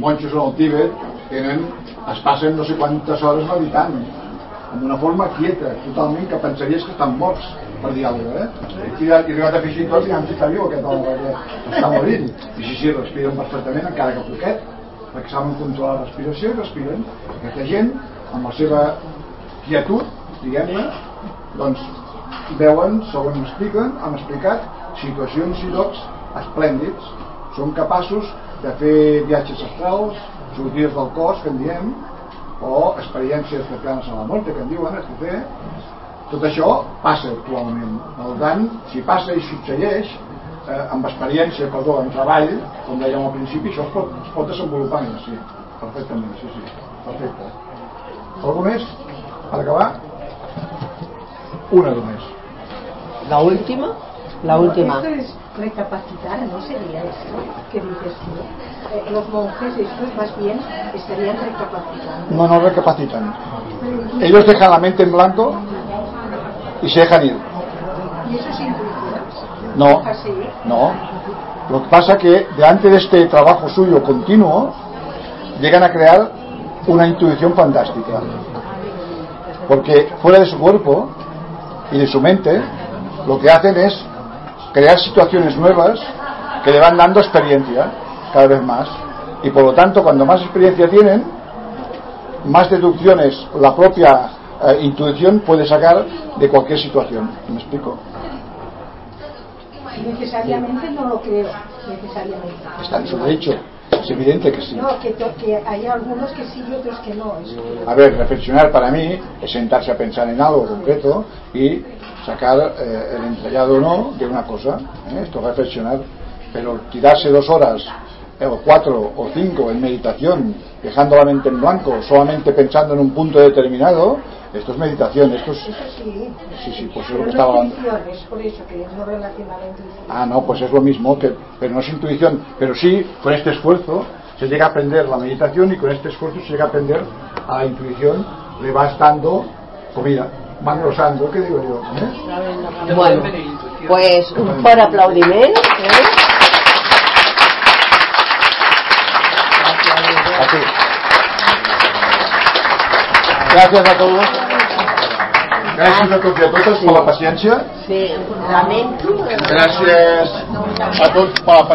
monjos en el Tíbet tenen, es passen no sé quantes hores meditant amb una forma quieta, totalment que pensaries que estan morts per dir alguna cosa, eh? I, i arribat a fer així tot i si està viu aquest home perquè està morint. I sí, sí, respiren perfectament encara que poquet perquè saben controlar la respiració i respiren. Aquesta gent amb la seva quietud diguem-ne doncs veuen, segons m'expliquen han explicat situacions i llocs esplèndids. Són capaços de fer viatges astrals sortides del cos que en diem o experiències cercanes a la mort que en diuen etc. tot això passa actualment. Per tant, si passa i succeeix eh, amb experiència, perdó, en treball com dèiem al principi, això es pot, es pot desenvolupar sí, perfectament sí, sí, perfecte. Algú més? per acabar? una només. La última? La última. Es recapacitar, ¿no sería esto que dices tú? Eh, los monjes, estos más bien estarían recapacitando. no, no recapacitan ellos dejan la mente en blanco y se dejan ir ¿Y eso es intuición? No. Así. No. Lo que pasa que delante de este trabajo suyo continuo llegan a crear una intuición fantástica. Porque fuera de su cuerpo y de su mente, lo que hacen es crear situaciones nuevas que le van dando experiencia cada vez más. Y por lo tanto, cuando más experiencia tienen, más deducciones la propia eh, intuición puede sacar de cualquier situación. ¿Me explico? Necesariamente no lo creo, necesariamente. Está en su derecho. Es evidente que sí. No, que, que hay algunos que sí y otros que no. A ver, reflexionar para mí es sentarse a pensar en algo concreto y sacar eh, el entregado o no de una cosa. ¿eh? Esto es reflexionar. Pero tirarse dos horas, eh, o cuatro o cinco en meditación, dejando la mente en blanco, solamente pensando en un punto determinado, esto es meditación. Esto es. Eso sí. Sí, sí, pues es lo que estaba hablando. intuición, es por eso que no relaciona la intuición. Ah, no, pues es lo mismo, que, pero no es intuición. Pero sí, con este esfuerzo se llega a aprender la meditación y con este esfuerzo se llega a aprender a la intuición, le vas dando comida, va engrosando, ¿qué digo yo? ¿Eh? Bueno, pues un fort aplaudiment. Eh? Así. Gracias a todos. Gràcies a tots i a totes per la paciència. Sí, lamento... Gràcies a tots per la paciència.